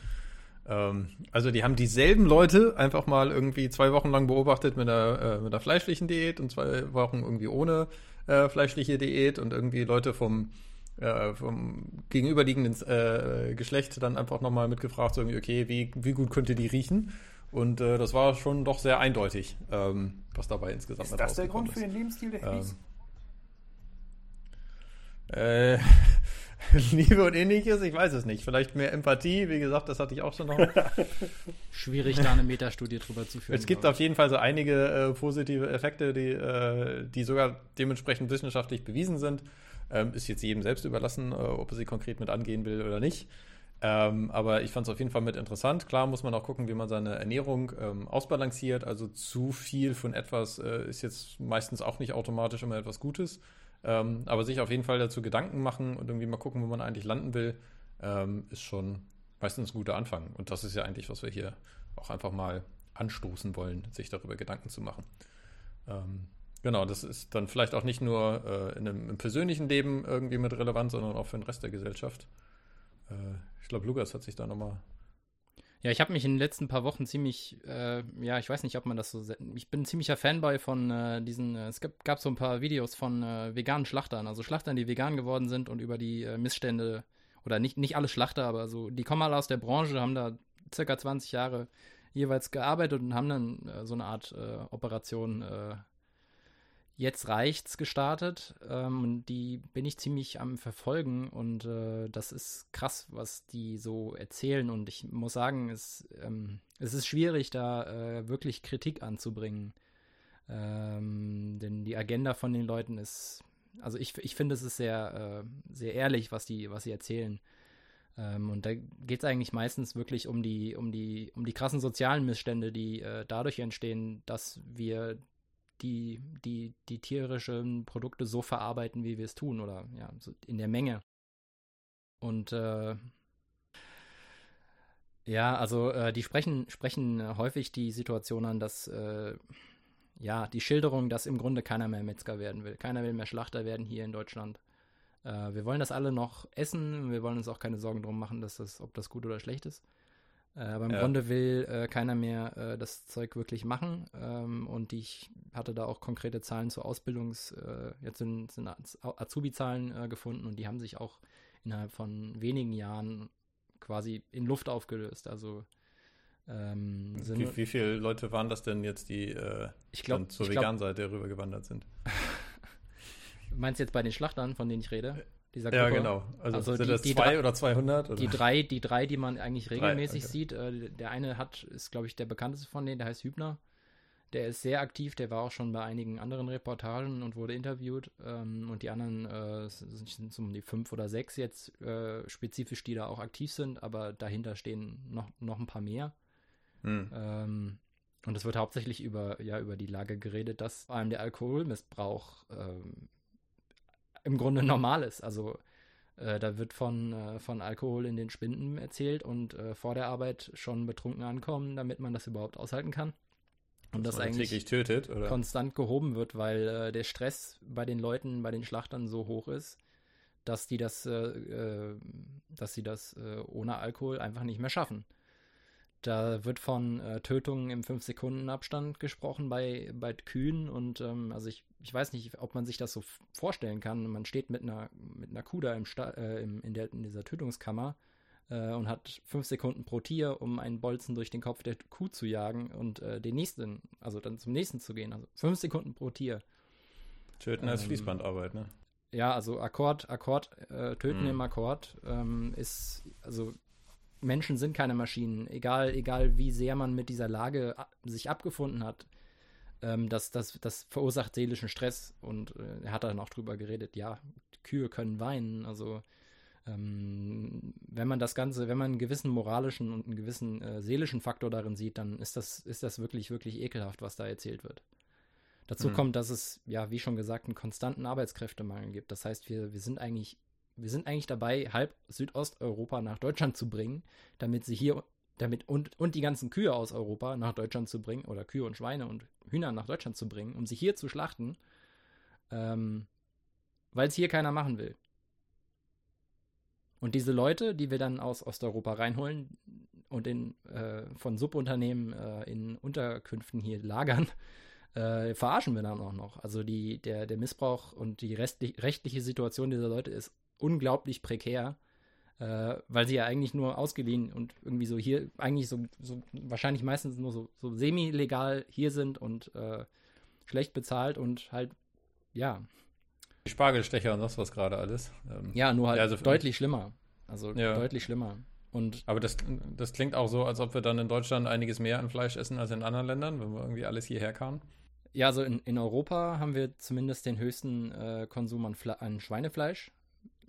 Ähm, also die haben dieselben Leute einfach mal irgendwie zwei Wochen lang beobachtet mit einer, äh, mit einer fleischlichen Diät und zwei Wochen irgendwie ohne äh, fleischliche Diät und irgendwie Leute vom, äh, vom gegenüberliegenden äh, Geschlecht dann einfach nochmal mitgefragt, so irgendwie, okay, wie, wie gut könnte die riechen? Und äh, das war schon doch sehr eindeutig, ähm, was dabei insgesamt ist. Ist das der Grund ist. für den Lebensstil der Hippies? Ähm, äh, Liebe und ähnliches, ich weiß es nicht. Vielleicht mehr Empathie, wie gesagt, das hatte ich auch schon noch. Schwierig, da eine Metastudie drüber zu führen. Es gibt auf jeden Fall so einige äh, positive Effekte, die, äh, die sogar dementsprechend wissenschaftlich bewiesen sind. Ähm, ist jetzt jedem selbst überlassen, äh, ob er sie konkret mit angehen will oder nicht. Ähm, aber ich fand es auf jeden Fall mit interessant. Klar muss man auch gucken, wie man seine Ernährung ähm, ausbalanciert. Also zu viel von etwas äh, ist jetzt meistens auch nicht automatisch immer etwas Gutes. Ähm, aber sich auf jeden Fall dazu Gedanken machen und irgendwie mal gucken, wo man eigentlich landen will, ähm, ist schon meistens ein guter Anfang. Und das ist ja eigentlich, was wir hier auch einfach mal anstoßen wollen, sich darüber Gedanken zu machen. Ähm, genau, das ist dann vielleicht auch nicht nur äh, in einem, im persönlichen Leben irgendwie mit relevant, sondern auch für den Rest der Gesellschaft. Äh, ich glaube, Lukas hat sich da nochmal ja, ich habe mich in den letzten paar Wochen ziemlich, äh, ja, ich weiß nicht, ob man das so. Ich bin ein ziemlicher Fanboy von äh, diesen. Äh, es gab, so ein paar Videos von äh, veganen Schlachtern, also Schlachtern, die vegan geworden sind und über die äh, Missstände, oder nicht, nicht alle Schlachter, aber so, die kommen alle aus der Branche, haben da circa 20 Jahre jeweils gearbeitet und haben dann so eine Art Operation Jetzt reicht's gestartet. Ähm, die bin ich ziemlich am Verfolgen und äh, das ist krass, was die so erzählen. Und ich muss sagen, es, ähm, es ist schwierig, da äh, wirklich Kritik anzubringen. Ähm, denn die Agenda von den Leuten ist, also ich, ich finde, es ist sehr, äh, sehr ehrlich, was die, was sie erzählen. Ähm, und da geht es eigentlich meistens wirklich um die, um die, um die krassen sozialen Missstände, die äh, dadurch entstehen, dass wir die, die, die tierischen Produkte so verarbeiten, wie wir es tun, oder ja, so in der Menge. Und äh, ja, also äh, die sprechen, sprechen häufig die Situation an, dass äh, ja, die Schilderung, dass im Grunde keiner mehr Metzger werden will. Keiner will mehr Schlachter werden hier in Deutschland. Äh, wir wollen das alle noch essen, wir wollen uns auch keine Sorgen drum machen, dass das, ob das gut oder schlecht ist. Äh, aber im ja. Grunde will äh, keiner mehr äh, das Zeug wirklich machen. Ähm, und ich hatte da auch konkrete Zahlen zu Ausbildungs-, äh, jetzt sind, sind Azubi-Zahlen äh, gefunden und die haben sich auch innerhalb von wenigen Jahren quasi in Luft aufgelöst. Also ähm, wie, wie, viele Leute waren das denn jetzt, die ich glaub, zur veganen Seite rübergewandert sind? Meinst du jetzt bei den Schlachtern, von denen ich rede? Dieser Gruppe. Ja, genau. Also, also sind die, das zwei drei, oder 200? Oder? Die drei, die drei, die man eigentlich regelmäßig drei, okay. sieht. Äh, der eine hat, ist, glaube ich, der bekannteste von denen, der heißt Hübner. Der ist sehr aktiv, der war auch schon bei einigen anderen Reportagen und wurde interviewt. Ähm, und die anderen äh, sind so um die fünf oder sechs jetzt äh, spezifisch, die da auch aktiv sind, aber dahinter stehen noch, noch ein paar mehr. Hm. Ähm, und es wird hauptsächlich über, ja, über die Lage geredet, dass vor allem der Alkoholmissbrauch ähm, im Grunde normal ist. Also äh, da wird von, äh, von Alkohol in den Spinden erzählt und äh, vor der Arbeit schon betrunken ankommen, damit man das überhaupt aushalten kann. Und das, das eigentlich tötet, konstant gehoben wird, weil äh, der Stress bei den Leuten, bei den Schlachtern so hoch ist, dass die das, äh, äh, dass sie das ohne Alkohol einfach nicht mehr schaffen. Da wird von äh, Tötungen im 5-Sekunden-Abstand gesprochen bei, bei Kühen und ähm, also ich, ich weiß nicht, ob man sich das so vorstellen kann. Man steht mit einer, mit einer Kuh da im Sta äh, im, in, der, in dieser Tötungskammer äh, und hat fünf Sekunden pro Tier, um einen Bolzen durch den Kopf der Kuh zu jagen und äh, den nächsten, also dann zum nächsten zu gehen. Also fünf Sekunden pro Tier. Töten als ähm, Fließbandarbeit, ne? Ja, also Akkord, Akkord, äh, Töten mhm. im Akkord ähm, ist, also Menschen sind keine Maschinen, egal, egal wie sehr man mit dieser Lage sich abgefunden hat. Ähm, das, das, das verursacht seelischen Stress und äh, er hat dann auch drüber geredet, ja, Kühe können weinen, also ähm, wenn man das Ganze, wenn man einen gewissen moralischen und einen gewissen äh, seelischen Faktor darin sieht, dann ist das, ist das wirklich, wirklich ekelhaft, was da erzählt wird. Dazu mhm. kommt, dass es, ja, wie schon gesagt, einen konstanten Arbeitskräftemangel gibt. Das heißt, wir, wir sind eigentlich, wir sind eigentlich dabei, halb Südosteuropa nach Deutschland zu bringen, damit sie hier, damit und, und die ganzen Kühe aus Europa nach Deutschland zu bringen, oder Kühe und Schweine und Hühner nach Deutschland zu bringen, um sie hier zu schlachten, ähm, weil es hier keiner machen will. Und diese Leute, die wir dann aus Osteuropa reinholen und in, äh, von Subunternehmen äh, in Unterkünften hier lagern, äh, verarschen wir dann auch noch. Also die, der, der Missbrauch und die restlich, rechtliche Situation dieser Leute ist unglaublich prekär, äh, weil sie ja eigentlich nur ausgeliehen und irgendwie so hier, eigentlich so, so wahrscheinlich meistens nur so, so semi-legal hier sind und äh, schlecht bezahlt und halt, ja, die Spargelstecher und sonst was gerade alles. Ähm, ja, nur halt ja, also deutlich schlimmer. Also ja. deutlich schlimmer. Und Aber das, das klingt auch so, als ob wir dann in Deutschland einiges mehr an Fleisch essen als in anderen Ländern, wenn wir irgendwie alles hierher kamen. Ja, also in, in Europa haben wir zumindest den höchsten äh, Konsum an, an, Schweinefleisch.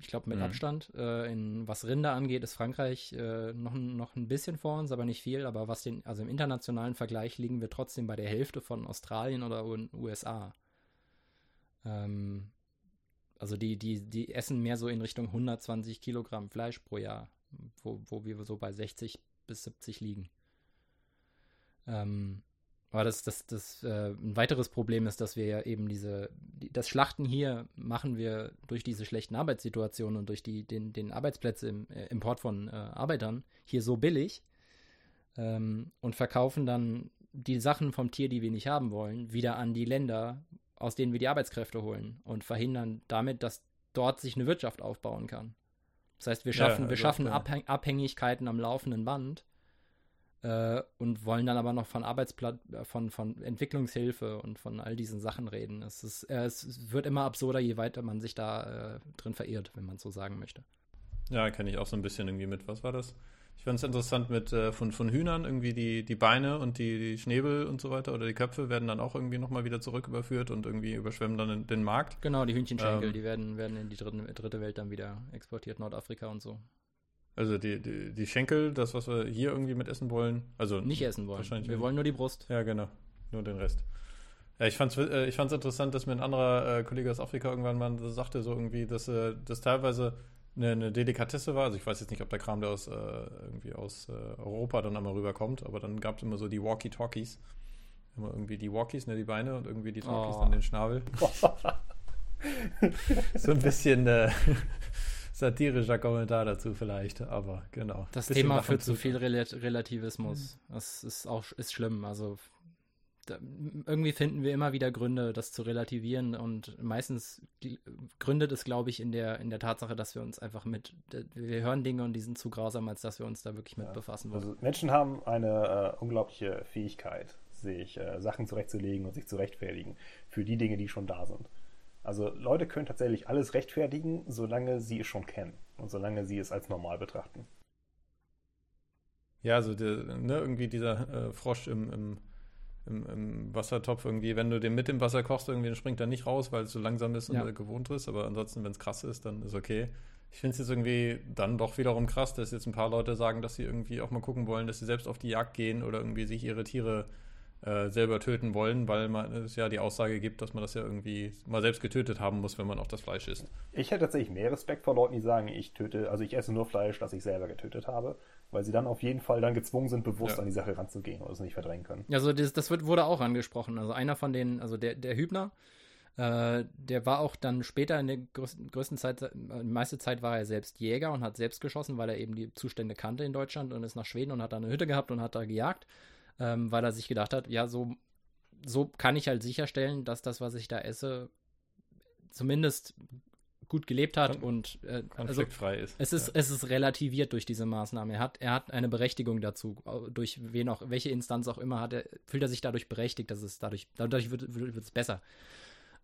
Ich glaube mit mhm. Abstand. Äh, in, was Rinder angeht, ist Frankreich äh, noch, noch ein bisschen vor uns, aber nicht viel. Aber was den, also im internationalen Vergleich liegen wir trotzdem bei der Hälfte von Australien oder USA. Ähm, also die, die, die essen mehr so in Richtung 120 Kilogramm Fleisch pro Jahr, wo, wo wir so bei 60 bis 70 liegen. Ähm, aber das, das, das, äh, ein weiteres Problem ist, dass wir ja eben diese, die, das Schlachten hier machen wir durch diese schlechten Arbeitssituationen und durch die, den, den Arbeitsplätze im äh, Import von äh, Arbeitern hier so billig ähm, und verkaufen dann die Sachen vom Tier, die wir nicht haben wollen, wieder an die Länder, aus denen wir die Arbeitskräfte holen und verhindern damit, dass dort sich eine Wirtschaft aufbauen kann. Das heißt, wir schaffen, ja, also wir schaffen Abhäng Abhängigkeiten am laufenden Band äh, und wollen dann aber noch von Arbeitsplatz, äh, von, von Entwicklungshilfe und von all diesen Sachen reden. Es, ist, äh, es wird immer absurder, je weiter man sich da äh, drin verirrt, wenn man so sagen möchte. Ja, kenne ich auch so ein bisschen irgendwie mit. Was war das? Ich fand es interessant mit äh, von, von Hühnern, irgendwie die, die Beine und die, die Schnäbel und so weiter oder die Köpfe werden dann auch irgendwie nochmal wieder zurück überführt und irgendwie überschwemmen dann den Markt. Genau, die Hühnchenschenkel, ähm, die werden, werden in die dritte, dritte Welt dann wieder exportiert, Nordafrika und so. Also die, die, die Schenkel, das, was wir hier irgendwie mit essen wollen, also nicht essen wollen. Wir wollen nur die Brust. Ja, genau. Nur den Rest. Ja, ich fand's, äh, ich fand's interessant, dass mir ein anderer äh, Kollege aus Afrika irgendwann mal sagte, so irgendwie, dass äh, das teilweise eine, eine Delikatesse war. Also ich weiß jetzt nicht, ob der Kram, der aus äh, irgendwie aus äh, Europa dann einmal rüberkommt, aber dann gab es immer so die Walkie-Talkies. Immer irgendwie die Walkies, ne, die Beine und irgendwie die Talkies oh. dann den Schnabel. so ein bisschen äh, satirischer Kommentar dazu vielleicht, aber genau. Das Thema führt zu viel Relativismus. Das ist auch ist schlimm. Also da, irgendwie finden wir immer wieder Gründe, das zu relativieren und meistens gründet es, glaube ich, in der, in der Tatsache, dass wir uns einfach mit, wir hören Dinge und die sind zu grausam, als dass wir uns da wirklich mit ja. befassen wollen. Also Menschen haben eine äh, unglaubliche Fähigkeit, sich äh, Sachen zurechtzulegen und sich zu rechtfertigen für die Dinge, die schon da sind. Also Leute können tatsächlich alles rechtfertigen, solange sie es schon kennen und solange sie es als normal betrachten. Ja, also der, ne, irgendwie dieser äh, Frosch im, im im, im, Wassertopf irgendwie, wenn du den mit dem Wasser kochst, irgendwie, dann springt er nicht raus, weil es so langsam ist und ja. gewohnt ist. Aber ansonsten, wenn es krass ist, dann ist okay. Ich finde es jetzt irgendwie dann doch wiederum krass, dass jetzt ein paar Leute sagen, dass sie irgendwie auch mal gucken wollen, dass sie selbst auf die Jagd gehen oder irgendwie sich ihre Tiere äh, selber töten wollen, weil man, es ja die Aussage gibt, dass man das ja irgendwie mal selbst getötet haben muss, wenn man auch das Fleisch isst. Ich hätte tatsächlich mehr Respekt vor Leuten, die sagen, ich töte, also ich esse nur Fleisch, das ich selber getötet habe, weil sie dann auf jeden Fall dann gezwungen sind, bewusst ja. an die Sache ranzugehen oder es nicht verdrängen können. Also das, das wird, wurde auch angesprochen. Also einer von den, also der, der Hübner, Äh, der war auch dann später in der größten, größten Zeit, äh, die meiste Zeit war er selbst Jäger und hat selbst geschossen, weil er eben die Zustände kannte in Deutschland und ist nach Schweden und hat da eine Hütte gehabt und hat da gejagt, ähm, weil er sich gedacht hat, ja, so, so kann ich halt sicherstellen, dass das, was ich da esse, zumindest gut gelebt hat Kon und äh, konfliktfrei also, ist. Es ist, ja. es ist relativiert durch diese Maßnahme. Er hat, er hat eine Berechtigung dazu, durch wen auch, welche Instanz auch immer hat er, fühlt er sich dadurch berechtigt, dass es dadurch, dadurch wird es besser.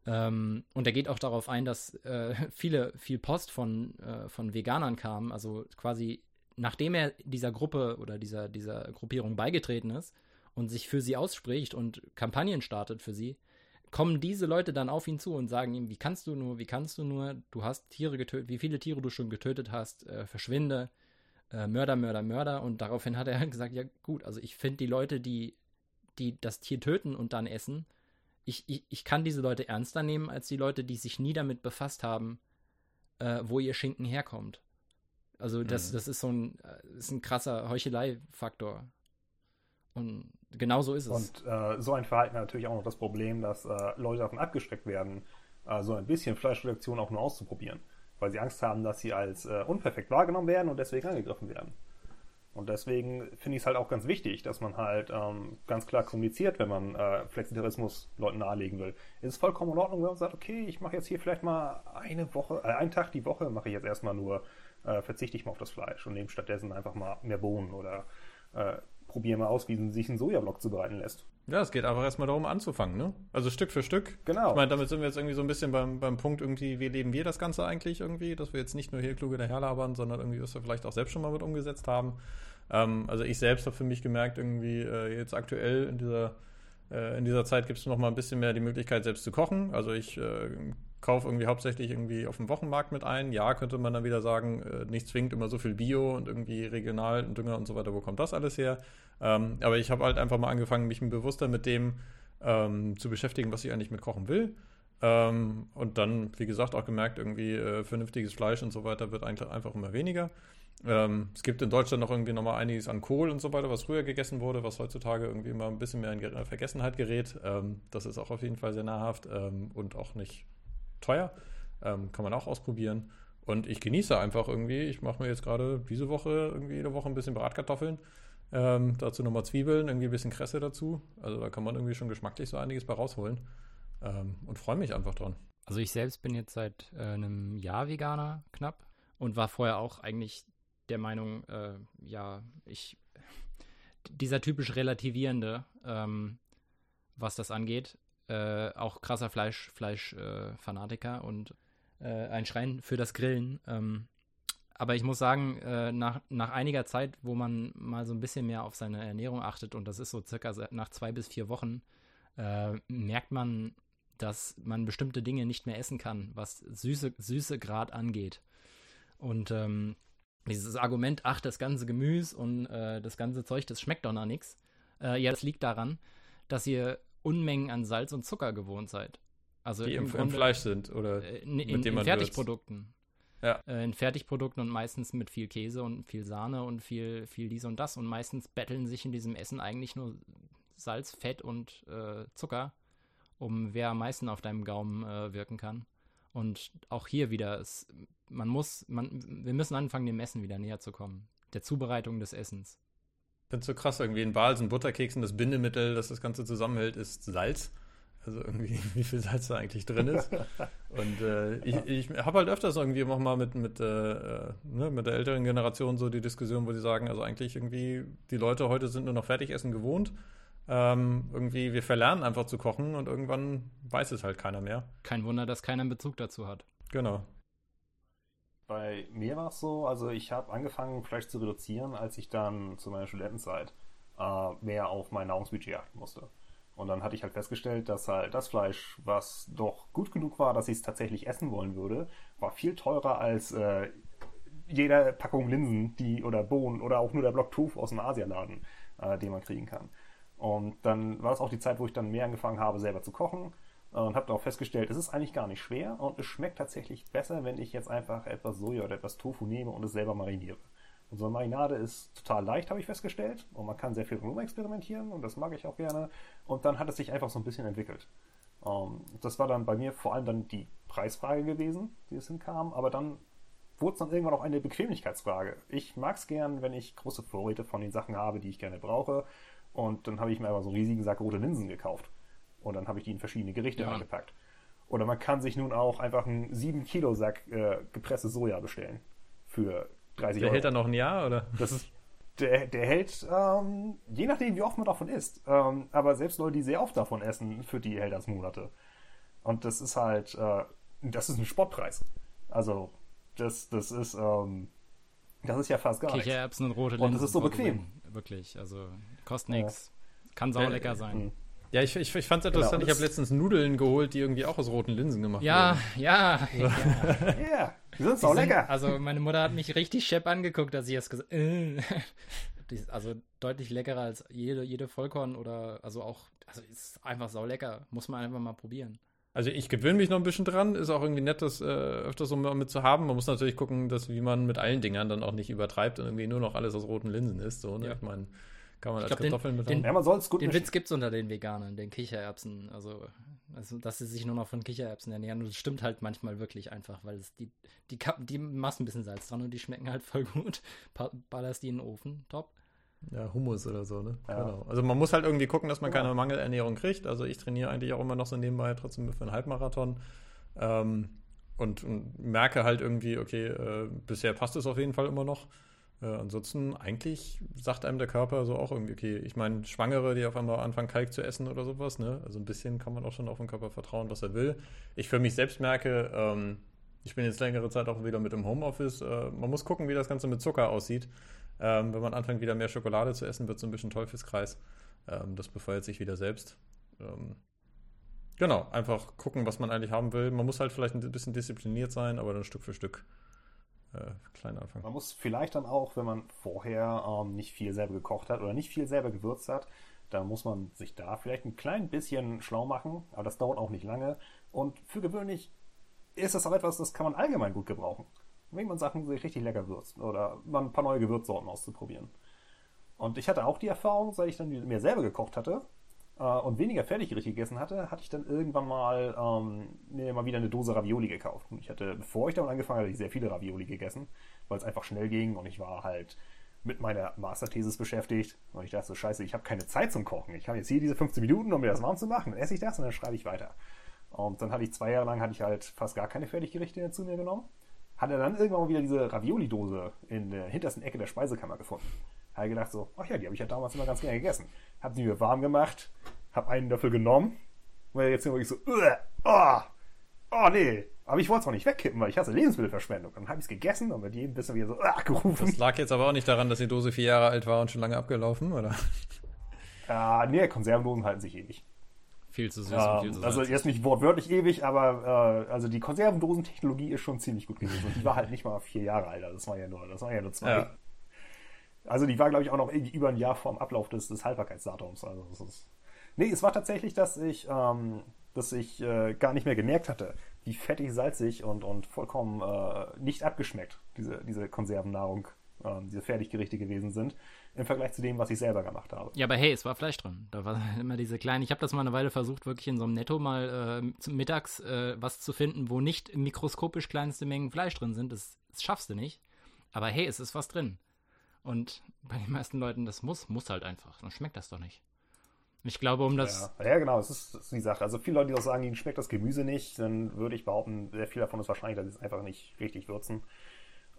Ähm, und er geht auch darauf ein, dass äh, viele, viel Post von, äh, von Veganern kam, also quasi nachdem er dieser Gruppe oder dieser, dieser Gruppierung beigetreten ist und sich für sie ausspricht und Kampagnen startet für sie, kommen diese Leute dann auf ihn zu und sagen ihm, wie kannst du nur, wie kannst du nur, du hast Tiere getötet, wie viele Tiere du schon getötet hast, äh, verschwinde, äh, Mörder, Mörder, Mörder. Und daraufhin hat er gesagt, ja gut, also ich finde die Leute, die, die das Tier töten und dann essen, ich, ich, ich kann diese Leute ernster nehmen als die Leute, die sich nie damit befasst haben, äh, wo ihr Schinken herkommt. Also das, mhm. das ist so ein, äh, ist ein krasser Heuchelei-Faktor. Und genau so ist es. Und äh, so ein Verhalten hat natürlich auch noch das Problem, dass äh, Leute davon abgeschreckt werden, äh, so ein bisschen Fleischreduktion auch nur auszuprobieren. Weil sie Angst haben, dass sie als äh, unperfekt wahrgenommen werden und deswegen angegriffen werden. Und deswegen finde ich es halt auch ganz wichtig, dass man halt ähm, ganz klar kommuniziert, wenn man äh, Flexitarismus Leuten nahelegen will. Es ist vollkommen in Ordnung, wenn man sagt, okay, ich mache jetzt hier vielleicht mal eine Woche, äh, einen Tag die Woche mache ich jetzt erstmal nur, äh, verzichte ich mal auf das Fleisch und nehme stattdessen einfach mal mehr Bohnen oder äh, probiere mal aus, wie sich ein Sojablock zubereiten lässt. Ja, es geht einfach erstmal darum anzufangen, ne? Also Stück für Stück. Genau. Ich meine, damit sind wir jetzt irgendwie so ein bisschen beim, beim Punkt irgendwie, wie leben wir das Ganze eigentlich irgendwie, dass wir jetzt nicht nur hier kluge daherlabern, sondern irgendwie, was wir vielleicht auch selbst schon mal mit umgesetzt haben. Ähm, also ich selbst habe für mich gemerkt, irgendwie äh, jetzt aktuell in dieser, äh, in dieser Zeit gibt es noch mal ein bisschen mehr die Möglichkeit, selbst zu kochen. Also ich äh, kaufe irgendwie hauptsächlich irgendwie auf dem Wochenmarkt mit ein. Ja, könnte man dann wieder sagen, äh, nicht zwingend immer so viel Bio und irgendwie regional und Dünger und so weiter, wo kommt das alles her? Ähm, aber ich habe halt einfach mal angefangen, mich bewusster mit dem ähm, zu beschäftigen, was ich eigentlich mit kochen will. Ähm, und dann, wie gesagt, auch gemerkt, irgendwie äh, vernünftiges Fleisch und so weiter wird einfach immer weniger. Ähm, es gibt in Deutschland noch irgendwie nochmal einiges an Kohl und so weiter, was früher gegessen wurde, was heutzutage irgendwie immer ein bisschen mehr in Vergessenheit gerät. Ähm, das ist auch auf jeden Fall sehr nahrhaft ähm, und auch nicht teuer. Ähm, kann man auch ausprobieren. Und ich genieße einfach irgendwie. Ich mache mir jetzt gerade diese Woche irgendwie jede Woche ein bisschen Bratkartoffeln. Ähm, dazu nochmal Zwiebeln, irgendwie ein bisschen Kresse dazu. Also da kann man irgendwie schon geschmacklich so einiges bei rausholen. Ähm, und freue mich einfach dran. Also ich selbst bin jetzt seit äh, einem Jahr Veganer knapp und war vorher auch eigentlich der Meinung, äh, ja, ich, dieser typisch relativierende, ähm, was das angeht, äh, auch krasser Fleisch, Fleisch-Fanatiker äh, und äh, ein Schrein für das Grillen. Ähm, aber ich muss sagen, äh, nach, nach einiger Zeit, wo man mal so ein bisschen mehr auf seine Ernährung achtet, und das ist so circa nach zwei bis vier Wochen, äh, merkt man, dass man bestimmte Dinge nicht mehr essen kann, was Süße, Süßegrad angeht. Und ähm, dieses Argument, ach, das ganze Gemüse und äh, das ganze Zeug, das schmeckt doch noch nichts. Ja, das liegt daran, dass ihr Unmengen an Salz und Zucker gewohnt seid. Also die im, im, Grunde, im Fleisch sind oder äh, in, in, in Fertigprodukten. Ja. Äh, in Fertigprodukten und meistens mit viel Käse und viel Sahne und viel, viel dies und das. Und meistens betteln sich in diesem Essen eigentlich nur Salz, Fett und äh, Zucker, um wer am meisten auf deinem Gaumen äh, wirken kann. Und auch hier wieder, es, man muss, man, wir müssen anfangen, dem Essen wieder näher zu kommen. Der Zubereitung des Essens. Finde es so krass, irgendwie in Balsen, Butterkeksen, das Bindemittel, das das Ganze zusammenhält, ist Salz. Also irgendwie, wie viel Salz da eigentlich drin ist. Und äh, ich, ich habe halt öfters irgendwie auch mal mit, mit, äh, ne, mit der älteren Generation so die Diskussion, wo sie sagen, also eigentlich irgendwie, die Leute heute sind nur noch Fertigessen gewohnt ähm, irgendwie, wir verlernen einfach zu kochen und irgendwann weiß es halt keiner mehr. Kein Wunder, dass keiner einen Bezug dazu hat. Genau. Bei mir war es so, also ich habe angefangen, Fleisch zu reduzieren, als ich dann zu meiner Studentenzeit äh, mehr auf mein Nahrungsbudget achten musste. Und dann hatte ich halt festgestellt, dass halt das Fleisch, was doch gut genug war, dass ich es tatsächlich essen wollen würde, war viel teurer als äh, jede Packung Linsen, die oder Bohnen oder auch nur der Block Tofu aus dem Asialaden, äh, den man kriegen kann. Und dann war es auch die Zeit, wo ich dann mehr angefangen habe, selber zu kochen und habe auch festgestellt, es ist eigentlich gar nicht schwer und es schmeckt tatsächlich besser, wenn ich jetzt einfach etwas Soja oder etwas Tofu nehme und es selber mariniere. Und so eine Marinade ist total leicht, habe ich festgestellt. Und man kann sehr viel rumexperimentieren und das mag ich auch gerne. Und dann hat es sich einfach so ein bisschen entwickelt. Ähm, das war dann bei mir vor allem dann die Preisfrage gewesen, die es hinkam, aber dann wurde es dann irgendwann auch eine Bequemlichkeitsfrage. Ich mag es gern, wenn ich große Vorräte von den Sachen habe, die ich gerne brauche. Und dann habe ich mir einfach so einen riesigen Sack rote Linsen gekauft. Und dann habe ich die in verschiedene Gerichte Ja. eingepackt. Oder man kann sich nun auch einfach einen 7-Kilo-Sack äh, gepresstes Soja bestellen. Für 30 Der Euro. hält dann noch ein Jahr, oder? Das ist, der, der hält, ähm, je nachdem, wie oft man davon isst. Ähm, aber selbst Leute, die sehr oft davon essen, für die hält das Monate. Und das ist halt, äh, das ist ein Spottpreis. Also, das, das ist, ähm, das ist ja fast gar nichts. Kichererbsen und rote Und Linsen. das ist so bequem. Wirklich, also kostet nix. Kann saulecker sein. Mhm. Ja, ich, ich, ich fand es interessant. Genau, ich habe letztens Nudeln geholt, die irgendwie auch aus roten Linsen gemacht Ja, wurden. ja, ja. Ja, die sind sind- lecker. Also meine Mutter hat mich richtig schepp angeguckt, dass ich das gesagt ist Also deutlich leckerer als jede, jede Vollkorn oder also auch, also ist einfach saulecker. Muss man einfach mal probieren. Also ich gewöhne mich noch ein bisschen dran. Ist auch irgendwie nett, das äh, öfters so mit zu haben. Man muss natürlich gucken, dass wie man mit allen Dingern dann auch nicht übertreibt und irgendwie nur noch alles aus roten Linsen isst. So, ne? Ja. Ich meine, kann man Ich als glaub, den- Kartoffeln mit den- ja, man soll es gut Den mischen. Witz gibt's unter den Veganern, den Kichererbsen. Also, also, dass sie sich nur noch von Kichererbsen ernähren. Und das stimmt halt manchmal wirklich einfach, weil es die, die, die machst ein bisschen Salz dran und die schmecken halt voll gut. Pa ballerst die in den Ofen, top. Ja, Hummus oder so, ne? Ja. Genau. Also man muss halt irgendwie gucken, dass man keine Mangelernährung kriegt. Also ich trainiere eigentlich auch immer noch so nebenbei trotzdem für einen Halbmarathon. Ähm, und, und merke halt irgendwie, okay, äh, bisher passt es auf jeden Fall immer noch. Äh, ansonsten, eigentlich sagt einem der Körper so auch irgendwie, okay, ich meine, Schwangere, die auf einmal anfangen, Kalk zu essen oder sowas, ne? Also ein bisschen kann man auch schon auf den Körper vertrauen, was er will. Ich für mich selbst merke, ähm, ich bin jetzt längere Zeit auch wieder mit im Homeoffice. Äh, man muss gucken, wie das Ganze mit Zucker aussieht. Ähm, wenn man anfängt, wieder mehr Schokolade zu essen, wird so ein bisschen Teufelskreis. Ähm, das befeuert sich wieder selbst. Ähm, genau, einfach gucken, was man eigentlich haben will. Man muss halt vielleicht ein bisschen diszipliniert sein, aber dann Stück für Stück äh, klein anfangen. Man muss vielleicht dann auch, wenn man vorher ähm, nicht viel selber gekocht hat oder nicht viel selber gewürzt hat, dann muss man sich da vielleicht ein klein bisschen schlau machen, aber das dauert auch nicht lange. Und für gewöhnlich ist das auch etwas, das kann man allgemein gut gebrauchen. Wenn man Sachen sich richtig lecker würzt oder mal ein paar neue Gewürzsorten auszuprobieren. Und ich hatte auch die Erfahrung, seit ich dann mir selber gekocht hatte und weniger Fertiggerichte gegessen hatte, hatte ich dann irgendwann mal ähm, mir mal wieder eine Dose Ravioli gekauft. Und ich hatte, bevor ich damit angefangen hatte, ich sehr viele Ravioli gegessen, weil es einfach schnell ging und ich war halt mit meiner Masterthesis beschäftigt und ich dachte so, scheiße, ich habe keine Zeit zum Kochen. Ich habe jetzt hier diese 15 Minuten, um mir das warm zu machen. Dann esse ich das und dann schreibe ich weiter. Und dann hatte ich zwei Jahre lang hatte ich halt fast gar keine Fertiggerichte zu mir genommen. Hatte dann irgendwann mal wieder diese Ravioli-Dose in der hintersten Ecke der Speisekammer gefunden. Habe gedacht so, ach ja, die habe ich ja damals immer ganz gerne gegessen. Habe sie mir warm gemacht, habe einen Löffel genommen, weil jetzt immer ich so, "Uah, oh, oh nee. Aber ich wollte es auch nicht wegkippen, weil ich hasse Lebensmittelverschwendung. Dann habe ich es gegessen und mit jedem bisschen wieder so, ah, gerufen. Das lag jetzt aber auch nicht daran, dass die Dose vier Jahre alt war und schon lange abgelaufen, oder? Ah, nee, Konservendosen halten sich ewig. Viel zu süß und viel Ähm, zu also jetzt nicht wortwörtlich ewig, aber äh, also die Konservendosentechnologie ist schon ziemlich gut gewesen. Und die war halt nicht mal vier Jahre alt, also das war ja nur, das war ja nur zwei. Ja. Also die war, glaube ich, auch noch irgendwie über ein Jahr vor dem Ablauf des, des Haltbarkeitsdatums. Also das ist. Nee, es war tatsächlich, dass ich, ähm, dass ich äh, gar nicht mehr gemerkt hatte, wie fettig, salzig und, und vollkommen äh, nicht abgeschmeckt diese, diese Konservennahrung, ähm, diese Fertiggerichte gewesen sind, im Vergleich zu dem, was ich selber gemacht habe. Ja, aber hey, es war Fleisch drin. Da war immer diese kleinen. Ich habe das mal eine Weile versucht, wirklich in so einem Netto mal äh, zum mittags äh, was zu finden, wo nicht mikroskopisch kleinste Mengen Fleisch drin sind. Das, das schaffst du nicht. Aber hey, es ist was drin. Und bei den meisten Leuten, das muss, muss halt einfach. Dann schmeckt das doch nicht. Ich glaube, um das. Ja, ja genau, das ist, das ist die Sache. Also viele Leute, die auch sagen, ihnen schmeckt das Gemüse nicht, dann würde ich behaupten, sehr viel davon ist wahrscheinlich, dass sie es einfach nicht richtig würzen.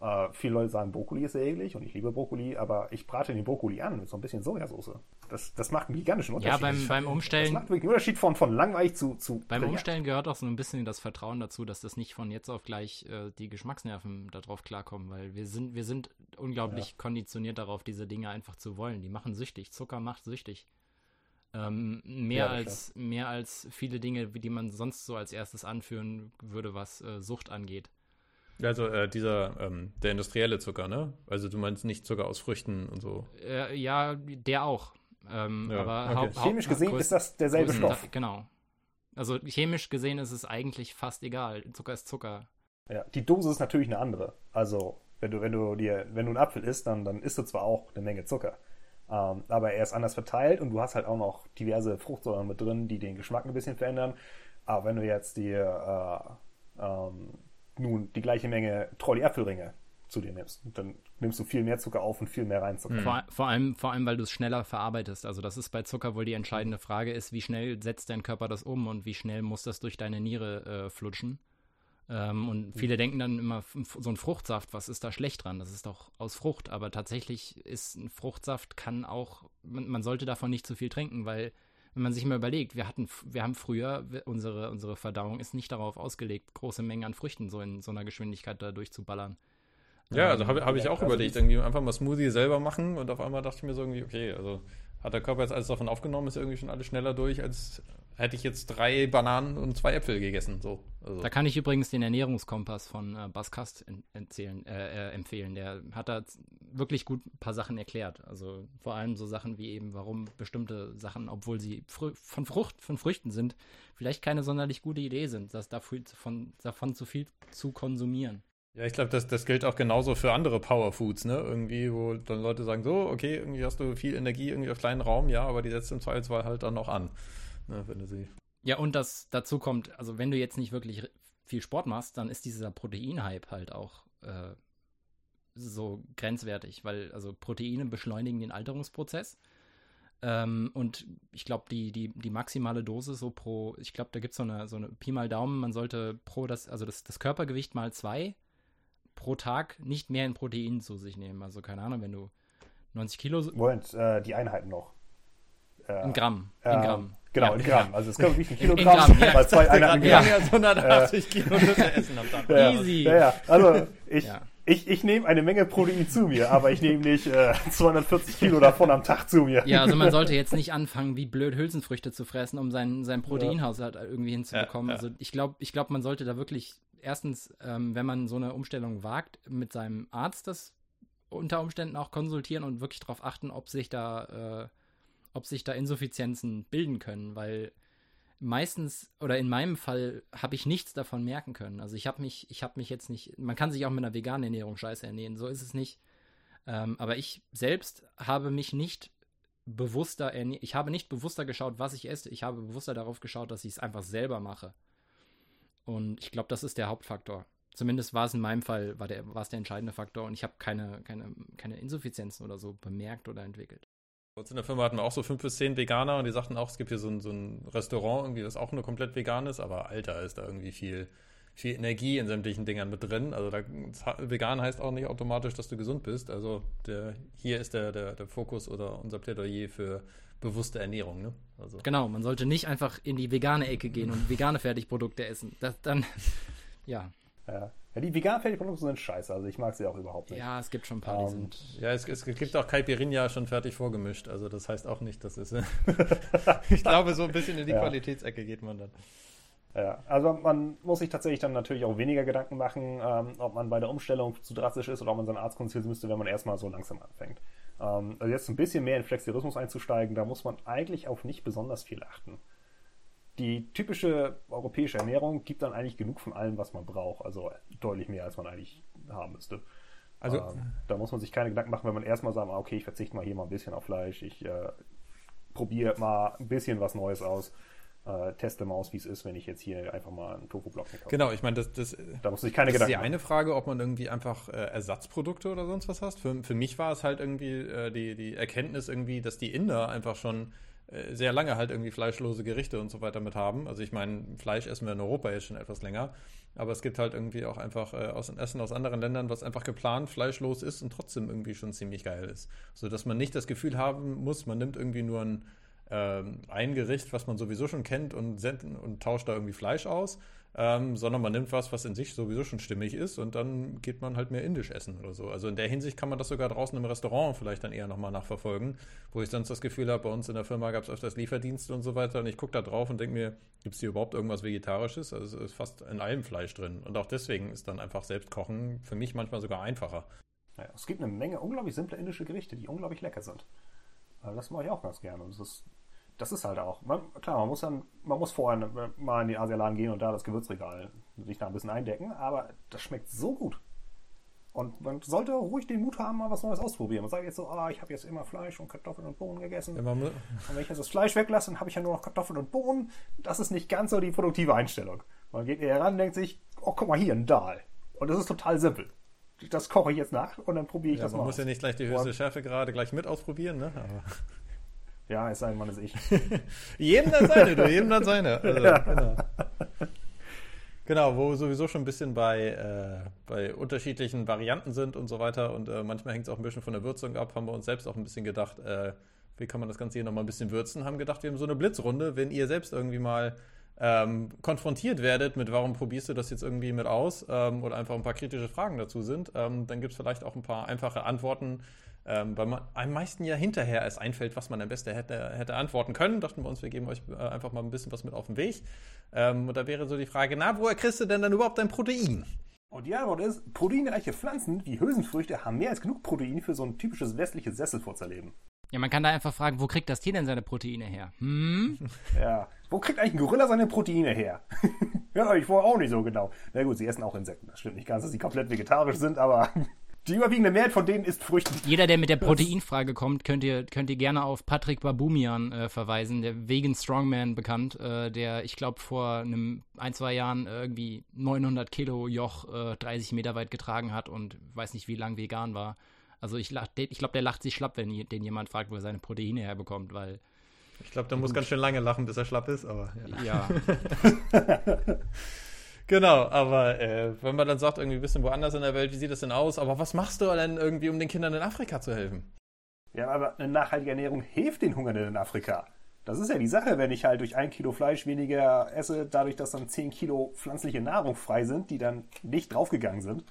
Äh, viele Leute sagen, Brokkoli ist sehr eklig und ich liebe Brokkoli, aber ich brate den Brokkoli an mit so ein bisschen Sojasauce. Das, das macht einen gigantischen Ja, Unterschied. beim, beim das Umstellen. macht wirklich einen Unterschied von, von langweilig zu, zu Beim brillant. Umstellen gehört auch so ein bisschen das Vertrauen dazu, dass das nicht von jetzt auf gleich äh, die Geschmacksnerven darauf klarkommen, weil wir sind, wir sind unglaublich konditioniert darauf, diese Dinge einfach zu wollen. Die machen süchtig. Zucker macht süchtig. Ähm, mehr, Ja, als, mehr als viele Dinge, die man sonst so als erstes anführen würde, was äh, Sucht angeht. Also äh, dieser, ähm, der industrielle Zucker, ne? Also du meinst nicht Zucker aus Früchten und so. Äh, ja, der auch. Ähm, Ja, aber okay. Chemisch gesehen ist das derselbe Stoff. Genau. Also chemisch gesehen ist es eigentlich fast egal. Zucker ist Zucker. Ja, die Dose ist natürlich eine andere. Also, wenn du, wenn du dir, wenn du einen Apfel isst, dann, dann isst du zwar auch eine Menge Zucker. Ähm, aber er ist anders verteilt und du hast halt auch noch diverse Fruchtsäuren mit drin, die den Geschmack ein bisschen verändern. Aber wenn du jetzt die, äh, ähm, nun die gleiche Menge Trolley-Apfelringe zu dir nimmst, dann nimmst du viel mehr Zucker auf und viel mehr rein Zucker. Vor, vor, allem, vor allem, weil du es schneller verarbeitest. Also das ist bei Zucker wohl die entscheidende Frage ist, wie schnell setzt dein Körper das um und wie schnell muss das durch deine Niere äh, flutschen. Ähm, und viele mhm. denken dann immer, so ein Fruchtsaft, was ist da schlecht dran? Das ist doch aus Frucht. Aber tatsächlich ist ein Fruchtsaft, kann auch, man, man sollte davon nicht zu viel trinken, weil wenn man sich mal überlegt, wir hatten, wir haben früher, unsere, unsere Verdauung ist nicht darauf ausgelegt, große Mengen an Früchten so in so einer Geschwindigkeit da durchzuballern. Ja, also habe hab ich auch überlegt, irgendwie einfach mal Smoothie selber machen und auf einmal dachte ich mir so irgendwie, okay, also hat der Körper jetzt alles davon aufgenommen, ist irgendwie schon alles schneller durch, als hätte ich jetzt drei Bananen und zwei Äpfel gegessen. So, also. Da kann ich übrigens den Ernährungskompass von äh, Baskast erzählen, äh, äh, empfehlen. Der hat da wirklich gut ein paar Sachen erklärt. Also vor allem so Sachen wie eben, warum bestimmte Sachen, obwohl sie von Frucht, von Früchten sind, vielleicht keine sonderlich gute Idee sind, das dafür von, davon zu viel zu konsumieren. Ja, ich glaube, das, das gilt auch genauso für andere Powerfoods, ne? Irgendwie, wo dann Leute sagen, so, okay, irgendwie hast du viel Energie irgendwie auf kleinen Raum, ja, aber die setzt im Zweifelsfall halt dann noch an. Ne, wenn du sie. Ja, und das dazu kommt, also wenn du jetzt nicht wirklich viel Sport machst, dann ist dieser Proteinhype halt auch äh, so grenzwertig, weil also Proteine beschleunigen den Alterungsprozess. Ähm, und ich glaube, die, die, die maximale Dosis so pro, ich glaube, da gibt so es eine, so eine Pi mal Daumen, man sollte pro das, also das, das Körpergewicht mal zwei pro Tag nicht mehr in Protein zu sich nehmen. Also keine Ahnung, wenn du 90 Kilo. Moment, äh, die Einheiten noch. Äh, in Gramm. In äh, Gramm. Genau, ja, in Gramm. Also es kommt nicht ein Kilogramm, in Gramm, ja. zwei Einheiten Gramm. Ja, 180 Kilo essen am Tag. Ja, Easy. Ja, ja. Also ich, ja. ich, ich nehme eine Menge Protein zu mir, aber ich nehme nicht äh, 240 Kilo davon am Tag zu mir. Ja, also man sollte jetzt nicht anfangen, wie blöd Hülsenfrüchte zu fressen, um seinen, seinen Proteinhaushalt irgendwie hinzubekommen. Also ich glaube, ich glaub, man sollte da wirklich erstens, ähm, wenn man so eine Umstellung wagt, mit seinem Arzt das unter Umständen auch konsultieren und wirklich darauf achten, ob sich da, äh, ob sich da Insuffizienzen bilden können, weil meistens oder in meinem Fall habe ich nichts davon merken können. Also ich habe mich, ich habe mich jetzt nicht, man kann sich auch mit einer veganen Ernährung scheiße ernähren, so ist es nicht. Ähm, aber ich selbst habe mich nicht bewusster, ich habe nicht bewusster geschaut, was ich esse. Ich habe bewusster darauf geschaut, dass ich es einfach selber mache. Und ich glaube, das ist der Hauptfaktor. Zumindest war es in meinem Fall, war, der, es der entscheidende Faktor und ich habe keine, keine, keine Insuffizienzen oder so bemerkt oder entwickelt. Bei uns in der Firma hatten wir auch so fünf bis zehn Veganer und die sagten auch, es gibt hier so ein, so ein Restaurant, irgendwie, das auch nur komplett vegan ist, aber Alter, ist da irgendwie viel, viel Energie in sämtlichen Dingern mit drin. Also da, vegan heißt auch nicht automatisch, dass du gesund bist. Also der, hier ist der, der, der Fokus oder unser Plädoyer für bewusste Ernährung. Ne? Also. Genau, man sollte nicht einfach in die vegane Ecke gehen und vegane Fertigprodukte essen. Das dann, ja. Ja. Ja die veganen Fertigprodukte sind scheiße, also ich mag sie auch überhaupt nicht. Ja, es gibt schon ein paar, um, die ähm, sind. Ja, es, es gibt auch Caipirinha schon fertig vorgemischt, also das heißt auch nicht, dass es. ich glaube, so ein bisschen in die ja. Qualitätsecke geht man dann. Ja, also man muss sich tatsächlich dann natürlich auch weniger Gedanken machen, ähm, ob man bei der Umstellung zu drastisch ist oder ob man seinen Arzt konsultieren müsste, wenn man erstmal so langsam anfängt. Ähm, also jetzt ein bisschen mehr in Flexierismus einzusteigen, da muss man eigentlich auf nicht besonders viel achten. Die typische europäische Ernährung gibt dann eigentlich genug von allem, was man braucht, also deutlich mehr, als man eigentlich haben müsste. Also ähm, da muss man sich keine Gedanken machen, wenn man erstmal sagt, okay, ich verzichte mal hier mal ein bisschen auf Fleisch, ich äh, probiere mal ein bisschen was Neues aus äh, teste mal aus, wie es ist, wenn ich jetzt hier einfach mal einen Tofu-Block kaufe. Genau, ich meine, das, das, da muss ich keine das Gedanken ist die eine Frage, ob man irgendwie einfach äh, Ersatzprodukte oder sonst was hast. Für, für mich war es halt irgendwie äh, die, die Erkenntnis irgendwie, dass die Inder einfach schon sehr lange halt irgendwie fleischlose Gerichte und so weiter mit haben. Also ich meine, Fleisch essen wir in Europa jetzt schon etwas länger, aber es gibt halt irgendwie auch einfach äh, aus Essen aus anderen Ländern, was einfach geplant fleischlos ist und trotzdem irgendwie schon ziemlich geil ist. So dass man nicht das Gefühl haben muss, man nimmt irgendwie nur ein ähm, ein Gericht, was man sowieso schon kennt und, und tauscht da irgendwie Fleisch aus, ähm, sondern man nimmt was, was in sich sowieso schon stimmig ist und dann geht man halt mehr indisch essen oder so. Also in der Hinsicht kann man das sogar draußen im Restaurant vielleicht dann eher nochmal nachverfolgen, wo ich sonst das Gefühl habe, bei uns in der Firma gab es öfters Lieferdienste und so weiter und ich gucke da drauf und denke mir, gibt es hier überhaupt irgendwas Vegetarisches? Also es ist fast in allem Fleisch drin und auch deswegen ist dann einfach Selbstkochen für mich manchmal sogar einfacher. Ja, es gibt eine Menge unglaublich simple indische Gerichte, die unglaublich lecker sind. Das mache ich auch ganz gerne. Das ist das ist halt auch. Man, klar, man muss dann, man muss vorher mal in den Asialaden gehen und da das Gewürzregal sich da ein bisschen eindecken, aber das schmeckt so gut. Und man sollte ruhig den Mut haben, mal was Neues auszuprobieren. Man sagt jetzt so, ah, ich habe jetzt immer Fleisch und Kartoffeln und Bohnen gegessen. Ja, und wenn ich jetzt das Fleisch weglasse, dann habe ich ja nur noch Kartoffeln und Bohnen. Das ist nicht ganz so die produktive Einstellung. Man geht eher ran und denkt sich, oh, guck mal hier, ein Dahl. Und das ist total simpel. Das koche ich jetzt nach und dann probiere ich ja, das mal. Man muss aus. ja nicht gleich die höchste Schärfe gerade gleich mit ausprobieren, ne? Aber ja, es sei denn, man ist ich. jedem dann seine, du, jedem dann seine. Also, ja. genau. Genau, wo wir sowieso schon ein bisschen bei, äh, bei unterschiedlichen Varianten sind und so weiter. Und äh, manchmal hängt es auch ein bisschen von der Würzung ab. Haben wir uns selbst auch ein bisschen gedacht, äh, wie kann man das Ganze hier nochmal ein bisschen würzen? Haben gedacht, wir haben so eine Blitzrunde. Wenn ihr selbst irgendwie mal ähm, konfrontiert werdet mit, warum probierst du das jetzt irgendwie mit aus? Ähm, oder einfach ein paar kritische Fragen dazu sind, ähm, dann gibt es vielleicht auch ein paar einfache Antworten, ähm, weil man am meisten ja hinterher es einfällt, was man am besten hätte, hätte antworten können. Dachten wir uns, wir geben euch äh, einfach mal ein bisschen was mit auf den Weg. Ähm, und da wäre so die Frage, na, woher kriegst du denn dann überhaupt dein Protein? Und die Antwort ist, proteinreiche Pflanzen wie Hülsenfrüchte haben mehr als genug Protein für so ein typisches westliches Sesselfurzerleben. Ja, man kann da einfach fragen, wo kriegt das Tier denn seine Proteine her? Hm? Ja, wo kriegt eigentlich ein Gorilla seine Proteine her? ja, ich war auch nicht so genau. Na gut, sie essen auch Insekten. Das stimmt nicht ganz, dass sie komplett vegetarisch sind, aber die überwiegende Mehrheit von denen ist Früchte. Jeder, der mit der Proteinfrage kommt, könnt ihr, könnt ihr gerne auf Patrick Babumian äh, verweisen, der Vegan Strongman bekannt, äh, der, ich glaube, vor einem, ein, zwei Jahren irgendwie 900 Kilo Joch äh, 30 Meter weit getragen hat und weiß nicht, wie lang vegan war. Also ich, ich glaube, der lacht sich schlapp, wenn den jemand fragt, wo er seine Proteine herbekommt, weil ich glaube, der muss ganz schön lange lachen, bis er schlapp ist, aber ja. ja. Genau, aber äh, wenn man dann sagt, irgendwie ein bisschen woanders in der Welt, wie sieht das denn aus? Aber was machst du denn irgendwie, um den Kindern in Afrika zu helfen? Ja, aber eine nachhaltige Ernährung hilft den Hungernden in Afrika. Das ist ja die Sache, wenn ich halt durch ein Kilo Fleisch weniger esse, dadurch, dass dann 10 Kilo pflanzliche Nahrung frei sind, die dann nicht draufgegangen sind.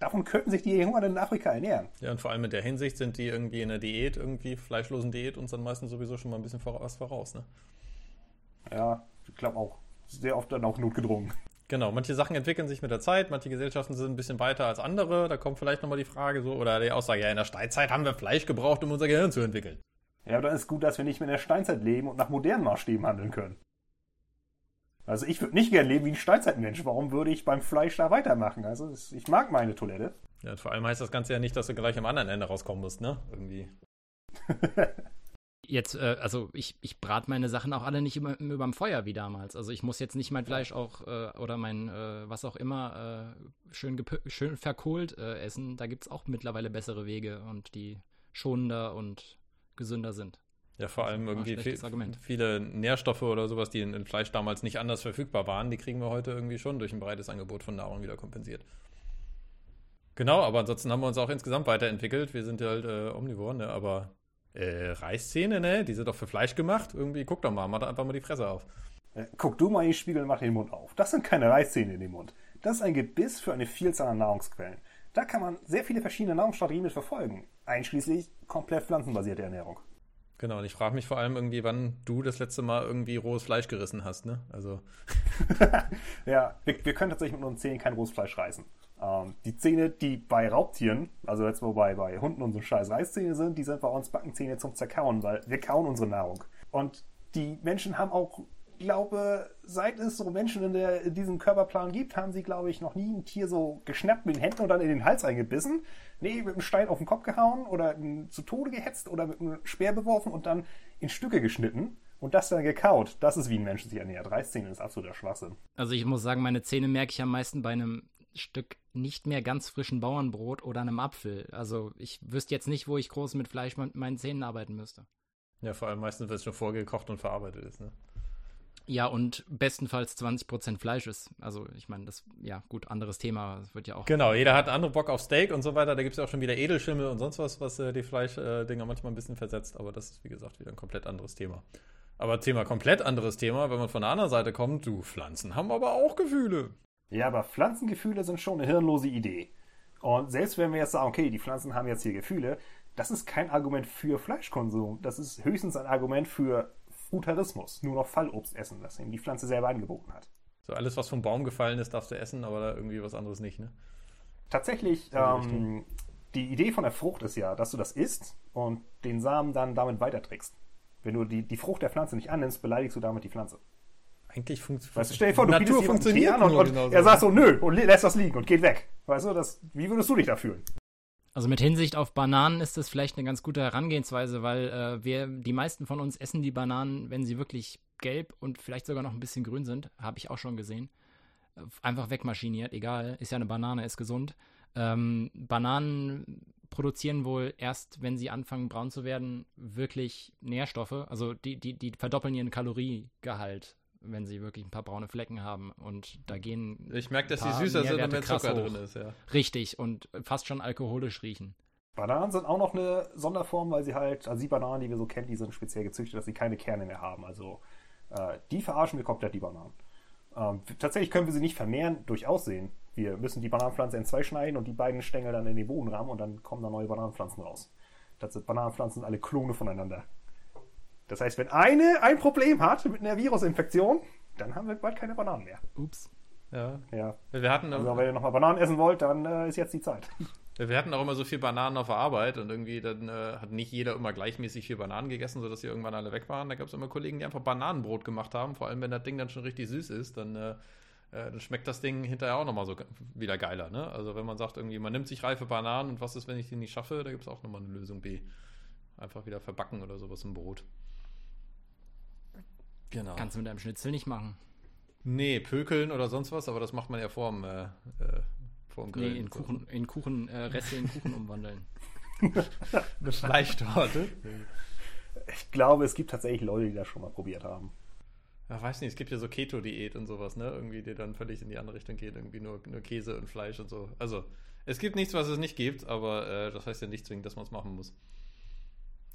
Davon könnten sich die Hungernden in Afrika ernähren. Ja, und vor allem in der Hinsicht sind die irgendwie in der Diät, irgendwie fleischlosen Diät uns dann meistens sowieso schon mal ein bisschen was voraus, ne? Ja, ich glaube auch. Sehr oft dann auch notgedrungen. Genau, manche Sachen entwickeln sich mit der Zeit, manche Gesellschaften sind ein bisschen weiter als andere. Da kommt vielleicht nochmal die Frage so, oder die Aussage, ja, in der Steinzeit haben wir Fleisch gebraucht, um unser Gehirn zu entwickeln. Ja, aber dann ist gut, dass wir nicht mehr in der Steinzeit leben und nach modernen Maßstäben handeln können. Also ich würde nicht gern leben wie ein Steinzeitmensch. Warum würde ich beim Fleisch da weitermachen? Also ich mag meine Toilette. Ja, vor allem heißt das Ganze ja nicht, dass du gleich am anderen Ende rauskommen musst, ne? Irgendwie. Jetzt, äh, also ich, ich brate meine Sachen auch alle nicht über, überm Feuer wie damals. Also ich muss jetzt nicht mein Fleisch auch äh, oder mein äh, was auch immer äh, schön, schön verkohlt äh, essen. Da gibt es auch mittlerweile bessere Wege und die schonender und gesünder sind. Ja, vor allem irgendwie viel, viele Nährstoffe oder sowas, die in, in, Fleisch damals nicht anders verfügbar waren, die kriegen wir heute irgendwie schon durch ein breites Angebot von Nahrung wieder kompensiert. Genau, aber ansonsten haben wir uns auch insgesamt weiterentwickelt. Wir sind ja halt äh, Omnivoren, ne? aber äh, Reißzähne, ne? Die sind doch für Fleisch gemacht. Irgendwie, guck doch mal, mach einfach mal die Fresse auf. Äh, guck du mal in den Spiegel und mach den Mund auf. Das sind keine Reißzähne in dem Mund. Das ist ein Gebiss für eine Vielzahl an Nahrungsquellen. Da kann man sehr viele verschiedene Nahrungsstrategien mit verfolgen. Einschließlich komplett pflanzenbasierte Ernährung. Genau, und ich frage mich vor allem irgendwie, wann du das letzte Mal irgendwie rohes Fleisch gerissen hast, ne? Also. ja, wir, wir können tatsächlich mit unseren Zähnen kein rohes Fleisch reißen. Ähm, die Zähne, die bei Raubtieren, also jetzt wobei bei Hunden unsere scheiß Reißzähne sind, die sind bei uns Backenzähne zum Zerkauen, weil wir kauen unsere Nahrung. Und die Menschen haben auch, glaube, seit es so Menschen in, der, in diesem Körperplan gibt, haben sie, glaube ich, noch nie ein Tier so geschnappt mit den Händen und dann in den Hals eingebissen. Nee, mit einem Stein auf den Kopf gehauen oder zu Tode gehetzt oder mit einem Speer beworfen und dann in Stücke geschnitten und das dann gekaut. Das ist wie ein Mensch sich ernährt. Reißzähne ist absoluter Schwachsinn. Also ich muss sagen, meine Zähne merke ich am meisten bei einem Stück nicht mehr ganz frischen Bauernbrot oder einem Apfel. Also ich wüsste jetzt nicht, wo ich groß mit Fleisch mit meinen Zähnen arbeiten müsste. Ja, vor allem meistens, wenn es schon vorgekocht und verarbeitet ist, ne? Ja, und bestenfalls 20% Fleisch ist. Also, ich meine, das, ja, gut, anderes Thema. Das wird ja auch. Genau, jeder hat andere Bock auf Steak und so weiter. Da gibt es ja auch schon wieder Edelschimmel und sonst was, was äh, die Fleischdinger äh, manchmal ein bisschen versetzt. Aber das ist, wie gesagt, wieder ein komplett anderes Thema. Aber Thema komplett anderes Thema, wenn man von der anderen Seite kommt, du, Pflanzen haben aber auch Gefühle. Ja, aber Pflanzengefühle sind schon eine hirnlose Idee. Und selbst wenn wir jetzt sagen, okay, die Pflanzen haben jetzt hier Gefühle, das ist kein Argument für Fleischkonsum. Das ist höchstens ein Argument für Frutarismus. Nur noch Fallobst essen, das eben die Pflanze selber angeboten hat. So alles, was vom Baum gefallen ist, darfst du essen, aber da irgendwie was anderes nicht, ne? Tatsächlich, ähm, die Idee von der Frucht ist ja, dass du das isst und den Samen dann damit weiterträgst. Wenn du die, die Frucht der Pflanze nicht annimmst, beleidigst du damit die Pflanze. Eigentlich funktioniert Weißt du, stell dir vor, du Natur bietest funktioniert nur und, und er sagt so, nö, und lässt das liegen und geht weg. Weißt du, das, wie würdest du dich da fühlen? Also mit Hinsicht auf Bananen ist das vielleicht eine ganz gute Herangehensweise, weil äh, wir, die meisten von uns essen die Bananen, wenn sie wirklich gelb und vielleicht sogar noch ein bisschen grün sind, habe ich auch schon gesehen. Äh, Einfach wegmaschiniert, egal, ist ja eine Banane, ist gesund. Ähm, Bananen produzieren wohl erst, wenn sie anfangen braun zu werden, wirklich Nährstoffe. Also die, die, die verdoppeln ihren Kaloriegehalt, wenn sie wirklich ein paar braune Flecken haben. Und da gehen Ich merke, dass die paar süßer sind und Nährwerte mehr Zucker hoch. drin ist, ja. richtig und fast schon alkoholisch riechen. Bananen sind auch noch eine Sonderform, weil sie halt, also die Bananen, die wir so kennen, die sind speziell gezüchtet, dass sie keine Kerne mehr haben. Also äh, die verarschen wir komplett, die Bananen. Ähm, tatsächlich können wir sie nicht vermehren durch Aussehen. Wir müssen die Bananenpflanze in zwei schneiden und die beiden Stängel dann in den Boden rahmen und dann kommen da neue Bananenpflanzen raus. Das sind Bananenpflanzen sind alle Klone voneinander. Das heißt, wenn eine ein Problem hat mit einer Virusinfektion, dann haben wir bald keine Bananen mehr. Ups. ja. Ja. Wir hatten, Also wenn ihr nochmal Bananen essen wollt, dann äh, ist jetzt die Zeit. wir hatten auch immer so viel Bananen auf der Arbeit und irgendwie dann äh, hat nicht jeder immer gleichmäßig viel Bananen gegessen, sodass sie irgendwann alle weg waren. Da gab es immer Kollegen, die einfach Bananenbrot gemacht haben. Vor allem, wenn das Ding dann schon richtig süß ist, dann, äh, äh, dann schmeckt das Ding hinterher auch nochmal so wieder geiler. Ne? Also wenn man sagt, irgendwie, man nimmt sich reife Bananen und was ist, wenn ich die nicht schaffe, da gibt es auch nochmal eine Lösung B. Einfach wieder verbacken oder sowas im Brot. Genau. Kannst du mit einem Schnitzel nicht machen. Nee, pökeln oder sonst was, aber das macht man ja vorm, äh, äh, vorm Grillen. Nee, in Kuchen, in Kuchen, äh, Reste in Kuchen umwandeln. Eine Fleischtorte. Ich glaube, es gibt tatsächlich Leute, die das schon mal probiert haben. Ja, weiß nicht, es gibt ja so Keto-Diät und sowas, ne? Irgendwie, die dann völlig in die andere Richtung geht, irgendwie nur, nur Käse und Fleisch und so. Also, es gibt nichts, was es nicht gibt, aber äh, das heißt ja nicht zwingend, dass man es machen muss.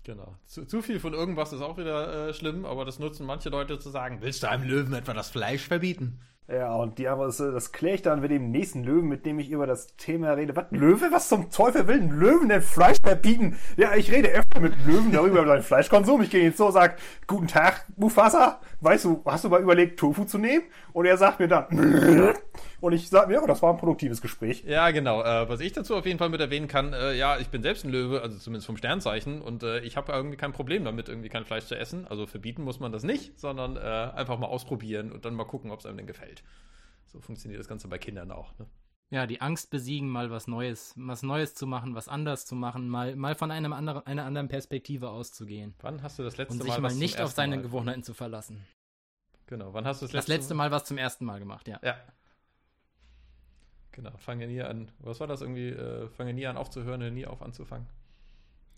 Genau. Zu, zu viel von irgendwas ist auch wieder äh, schlimm, aber das nutzen manche Leute zu sagen, willst du einem Löwen etwa das Fleisch verbieten? Ja, und die aber das, das kläre ich dann mit dem nächsten Löwen, mit dem ich über das Thema rede. Was, Löwe? Was zum Teufel will ein Löwen denn Fleisch verbieten? Ja, ich rede öfter mit Löwen darüber über seinen Fleischkonsum. Ich gehe ins Zoo und sag, guten Tag, Mufasa. Weißt du, hast du mal überlegt, Tofu zu nehmen? Und er sagt mir dann, und ich sage mir, ja, das war ein produktives Gespräch. Ja, genau. Äh, was ich dazu auf jeden Fall mit erwähnen kann, äh, ja, ich bin selbst ein Löwe, also zumindest vom Sternzeichen, und äh, ich habe irgendwie kein Problem damit, irgendwie kein Fleisch zu essen. Also verbieten muss man das nicht, sondern äh, einfach mal ausprobieren und dann mal gucken, ob es einem denn gefällt. So funktioniert das Ganze bei Kindern auch. Ne? Ja, die Angst besiegen, mal was Neues, was Neues zu machen, was anders zu machen, mal, mal von einem anderen, einer anderen Perspektive auszugehen. Wann hast du das letzte Und sich Mal mal nicht auf seine Mal- Gewohnheiten zu verlassen. Genau, wann hast du das Das letzte, letzte Mal was zum ersten Mal gemacht, ja. Ja. Genau, fange nie an. Was war das irgendwie? Äh, fange nie an aufzuhören, hör nie auf anzufangen.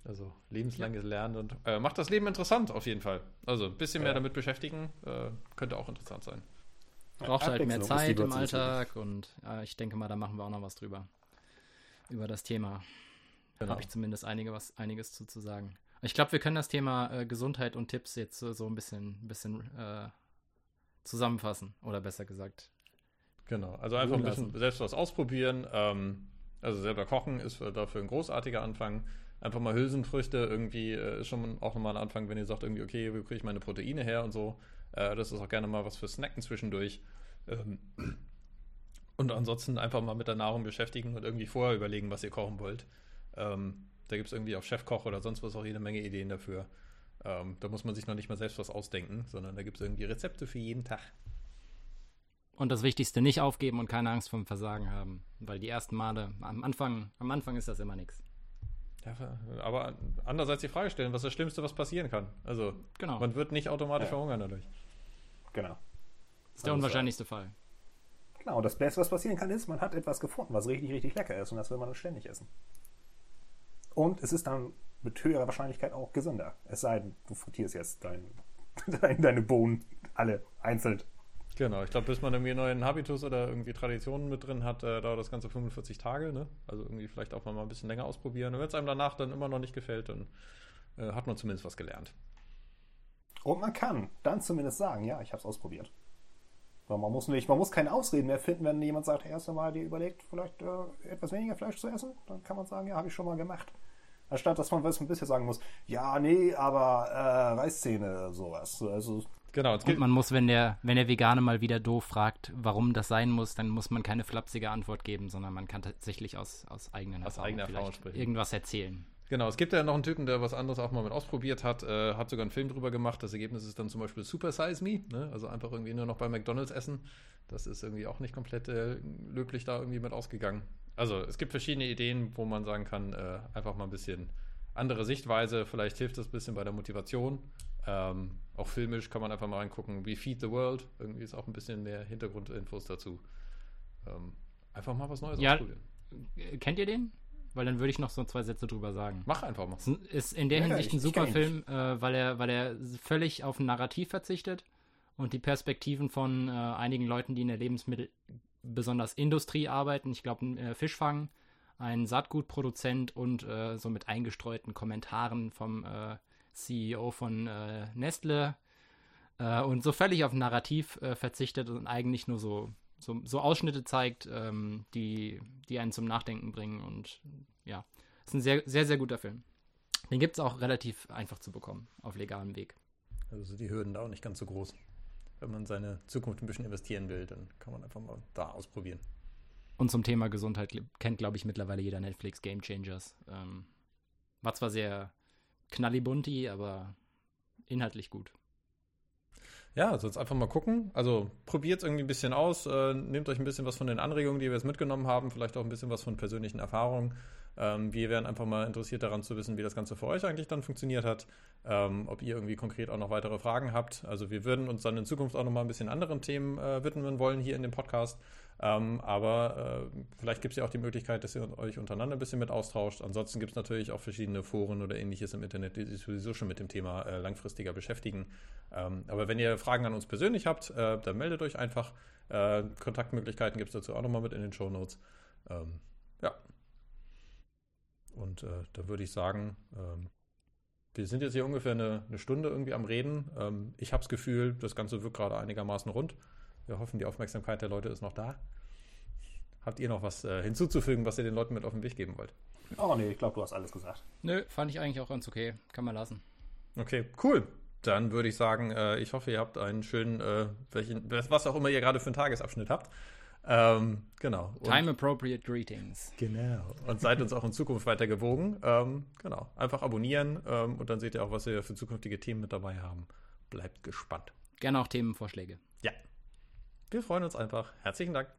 Also lebenslanges Lernen und äh, macht das Leben interessant auf jeden Fall. Also ein bisschen mehr Ja. damit beschäftigen, äh, könnte auch interessant sein. Braucht halt mehr Zeit im Alltag und ja, ich denke mal, da machen wir auch noch was drüber. Über das Thema. Genau. Habe ich zumindest einige, was, einiges zu, zu sagen. Ich glaube, wir können das Thema äh, Gesundheit und Tipps jetzt so, so ein bisschen, bisschen äh, zusammenfassen. Oder besser gesagt. Genau, also einfach ein bisschen selbst was ausprobieren. Ähm, also selber kochen ist für- dafür ein großartiger Anfang. Einfach mal Hülsenfrüchte irgendwie äh, ist schon auch nochmal ein Anfang, wenn ihr sagt irgendwie, okay, wie kriege ich meine Proteine her und so. Äh, das ist auch gerne mal was für Snacken zwischendurch. Ähm, und ansonsten einfach mal mit der Nahrung beschäftigen und irgendwie vorher überlegen, was ihr kochen wollt. Ähm, da gibt es irgendwie auf Chefkoch oder sonst was auch jede Menge Ideen dafür. Ähm, da muss man sich noch nicht mal selbst was ausdenken, sondern da gibt es irgendwie Rezepte für jeden Tag. Und das Wichtigste, nicht aufgeben und keine Angst vom Versagen haben. Weil die ersten Male, am Anfang, am Anfang ist das immer nichts. Ja, aber andererseits die Frage stellen, was ist das Schlimmste, was passieren kann? Also, Genau. man wird nicht automatisch Ja. verhungern dadurch. Genau. Das ist der unwahrscheinlichste Fall. Genau, und das Beste, was passieren kann, ist, man hat etwas gefunden, was richtig, richtig lecker ist und das will man dann ständig essen. Und es ist dann mit höherer Wahrscheinlichkeit auch gesünder. Es sei denn, du frittierst jetzt dein, dein, deine Bohnen alle einzeln. Genau, ich glaube, bis man irgendwie neuen Habitus oder irgendwie Traditionen mit drin hat, äh, dauert das Ganze 45 Tage. Ne? Also irgendwie vielleicht auch mal ein bisschen länger ausprobieren. Und wenn es einem danach dann immer noch nicht gefällt, dann äh, hat man zumindest was gelernt. Und man kann dann zumindest sagen, ja, ich habe es ausprobiert. Man muss nicht, man muss keine Ausreden mehr finden, wenn jemand sagt, erst einmal dir überlegt, vielleicht äh, etwas weniger Fleisch zu essen, dann kann man sagen, ja, habe ich schon mal gemacht. Anstatt dass man was ein bisschen sagen muss, ja, nee, aber äh, Reißzähne, sowas. Also Genau, Und man muss, wenn der, wenn der Vegane mal wieder doof fragt, warum das sein muss, dann muss man keine flapsige Antwort geben, sondern man kann tatsächlich aus, aus eigenen Aus Erfahrungen eigener Erfahrung sprechen. irgendwas erzählen. Genau, es gibt ja noch einen Typen, der was anderes auch mal mit ausprobiert hat, äh, hat sogar einen Film drüber gemacht. Das Ergebnis ist dann zum Beispiel Super Size Me, ne? also einfach irgendwie nur noch bei McDonalds essen. Das ist irgendwie auch nicht komplett äh, löblich da irgendwie mit ausgegangen. Also es gibt verschiedene Ideen, wo man sagen kann, äh, einfach mal ein bisschen andere Sichtweise. Vielleicht hilft das ein bisschen bei der Motivation. Ähm, auch filmisch kann man einfach mal reingucken, wie Feed the World. Irgendwie ist auch ein bisschen mehr Hintergrundinfos dazu. Ähm, einfach mal was Neues Ja. ausprobieren. Kennt ihr den? Weil dann würde ich noch so zwei Sätze drüber sagen. Mach einfach mal. Ist in der Ja, Hinsicht ich- ein super. Film, äh, weil, er, weil er völlig auf ein Narrativ verzichtet und die Perspektiven von äh, einigen Leuten, die in der Lebensmittel, besonders Industrie arbeiten, ich glaube, äh, Fischfang, ein Saatgutproduzent und äh, so mit eingestreuten Kommentaren vom äh, CEO von äh, Nestle äh, und so völlig auf Narrativ äh, verzichtet und eigentlich nur so, so, so Ausschnitte zeigt, ähm, die, die einen zum Nachdenken bringen und ja, ist ein sehr, sehr, sehr guter Film. Den gibt es auch relativ einfach zu bekommen, auf legalem Weg. Also sind die Hürden da auch nicht ganz so groß. Wenn man seine Zukunft ein bisschen investieren will, dann kann man einfach mal da ausprobieren. Und zum Thema Gesundheit kennt, glaube ich, mittlerweile jeder Netflix Game Changers. Ähm, war zwar sehr knallibunti, aber inhaltlich gut. Ja, sonst einfach mal gucken. Also probiert es irgendwie ein bisschen aus, äh, nehmt euch ein bisschen was von den Anregungen, die wir jetzt mitgenommen haben, vielleicht auch ein bisschen was von persönlichen Erfahrungen. Ähm, wir wären einfach mal interessiert daran zu wissen, wie das Ganze für euch eigentlich dann funktioniert hat. Ähm, ob ihr irgendwie konkret auch noch weitere Fragen habt. Also wir würden uns dann in Zukunft auch noch mal ein bisschen anderen Themen äh, widmen wollen hier in dem Podcast. Ähm, aber äh, vielleicht gibt es ja auch die Möglichkeit, dass ihr euch untereinander ein bisschen mit austauscht. Ansonsten gibt es natürlich auch verschiedene Foren oder ähnliches im Internet, die sich sowieso schon mit dem Thema äh, langfristiger beschäftigen. Ähm, aber wenn ihr Fragen an uns persönlich habt, äh, dann meldet euch einfach. Äh, Kontaktmöglichkeiten gibt es dazu auch nochmal mit in den Show Notes. Ähm, ja. Und äh, da würde ich sagen, ähm, wir sind jetzt hier ungefähr eine, eine Stunde irgendwie am Reden. Ähm, ich habe das Gefühl, das Ganze wirkt gerade einigermaßen rund. Wir hoffen, die Aufmerksamkeit der Leute ist noch da. Habt ihr noch was äh, hinzuzufügen, was ihr den Leuten mit auf den Weg geben wollt? Oh nee, ich glaube, du hast alles gesagt. Nö, fand ich eigentlich auch ganz okay. Kann man lassen. Okay, cool. Dann würde ich sagen, äh, ich hoffe, ihr habt einen schönen, äh, welchen, was auch immer ihr gerade für einen Tagesabschnitt habt. Ähm, genau. Und- Time appropriate greetings. Genau. Und seid uns auch in Zukunft weiter gewogen. Ähm, genau. Einfach abonnieren ähm, und dann seht ihr auch, was wir für zukünftige Themen mit dabei haben. Bleibt gespannt. Gerne auch Themenvorschläge. Ja. Wir freuen uns einfach. Herzlichen Dank.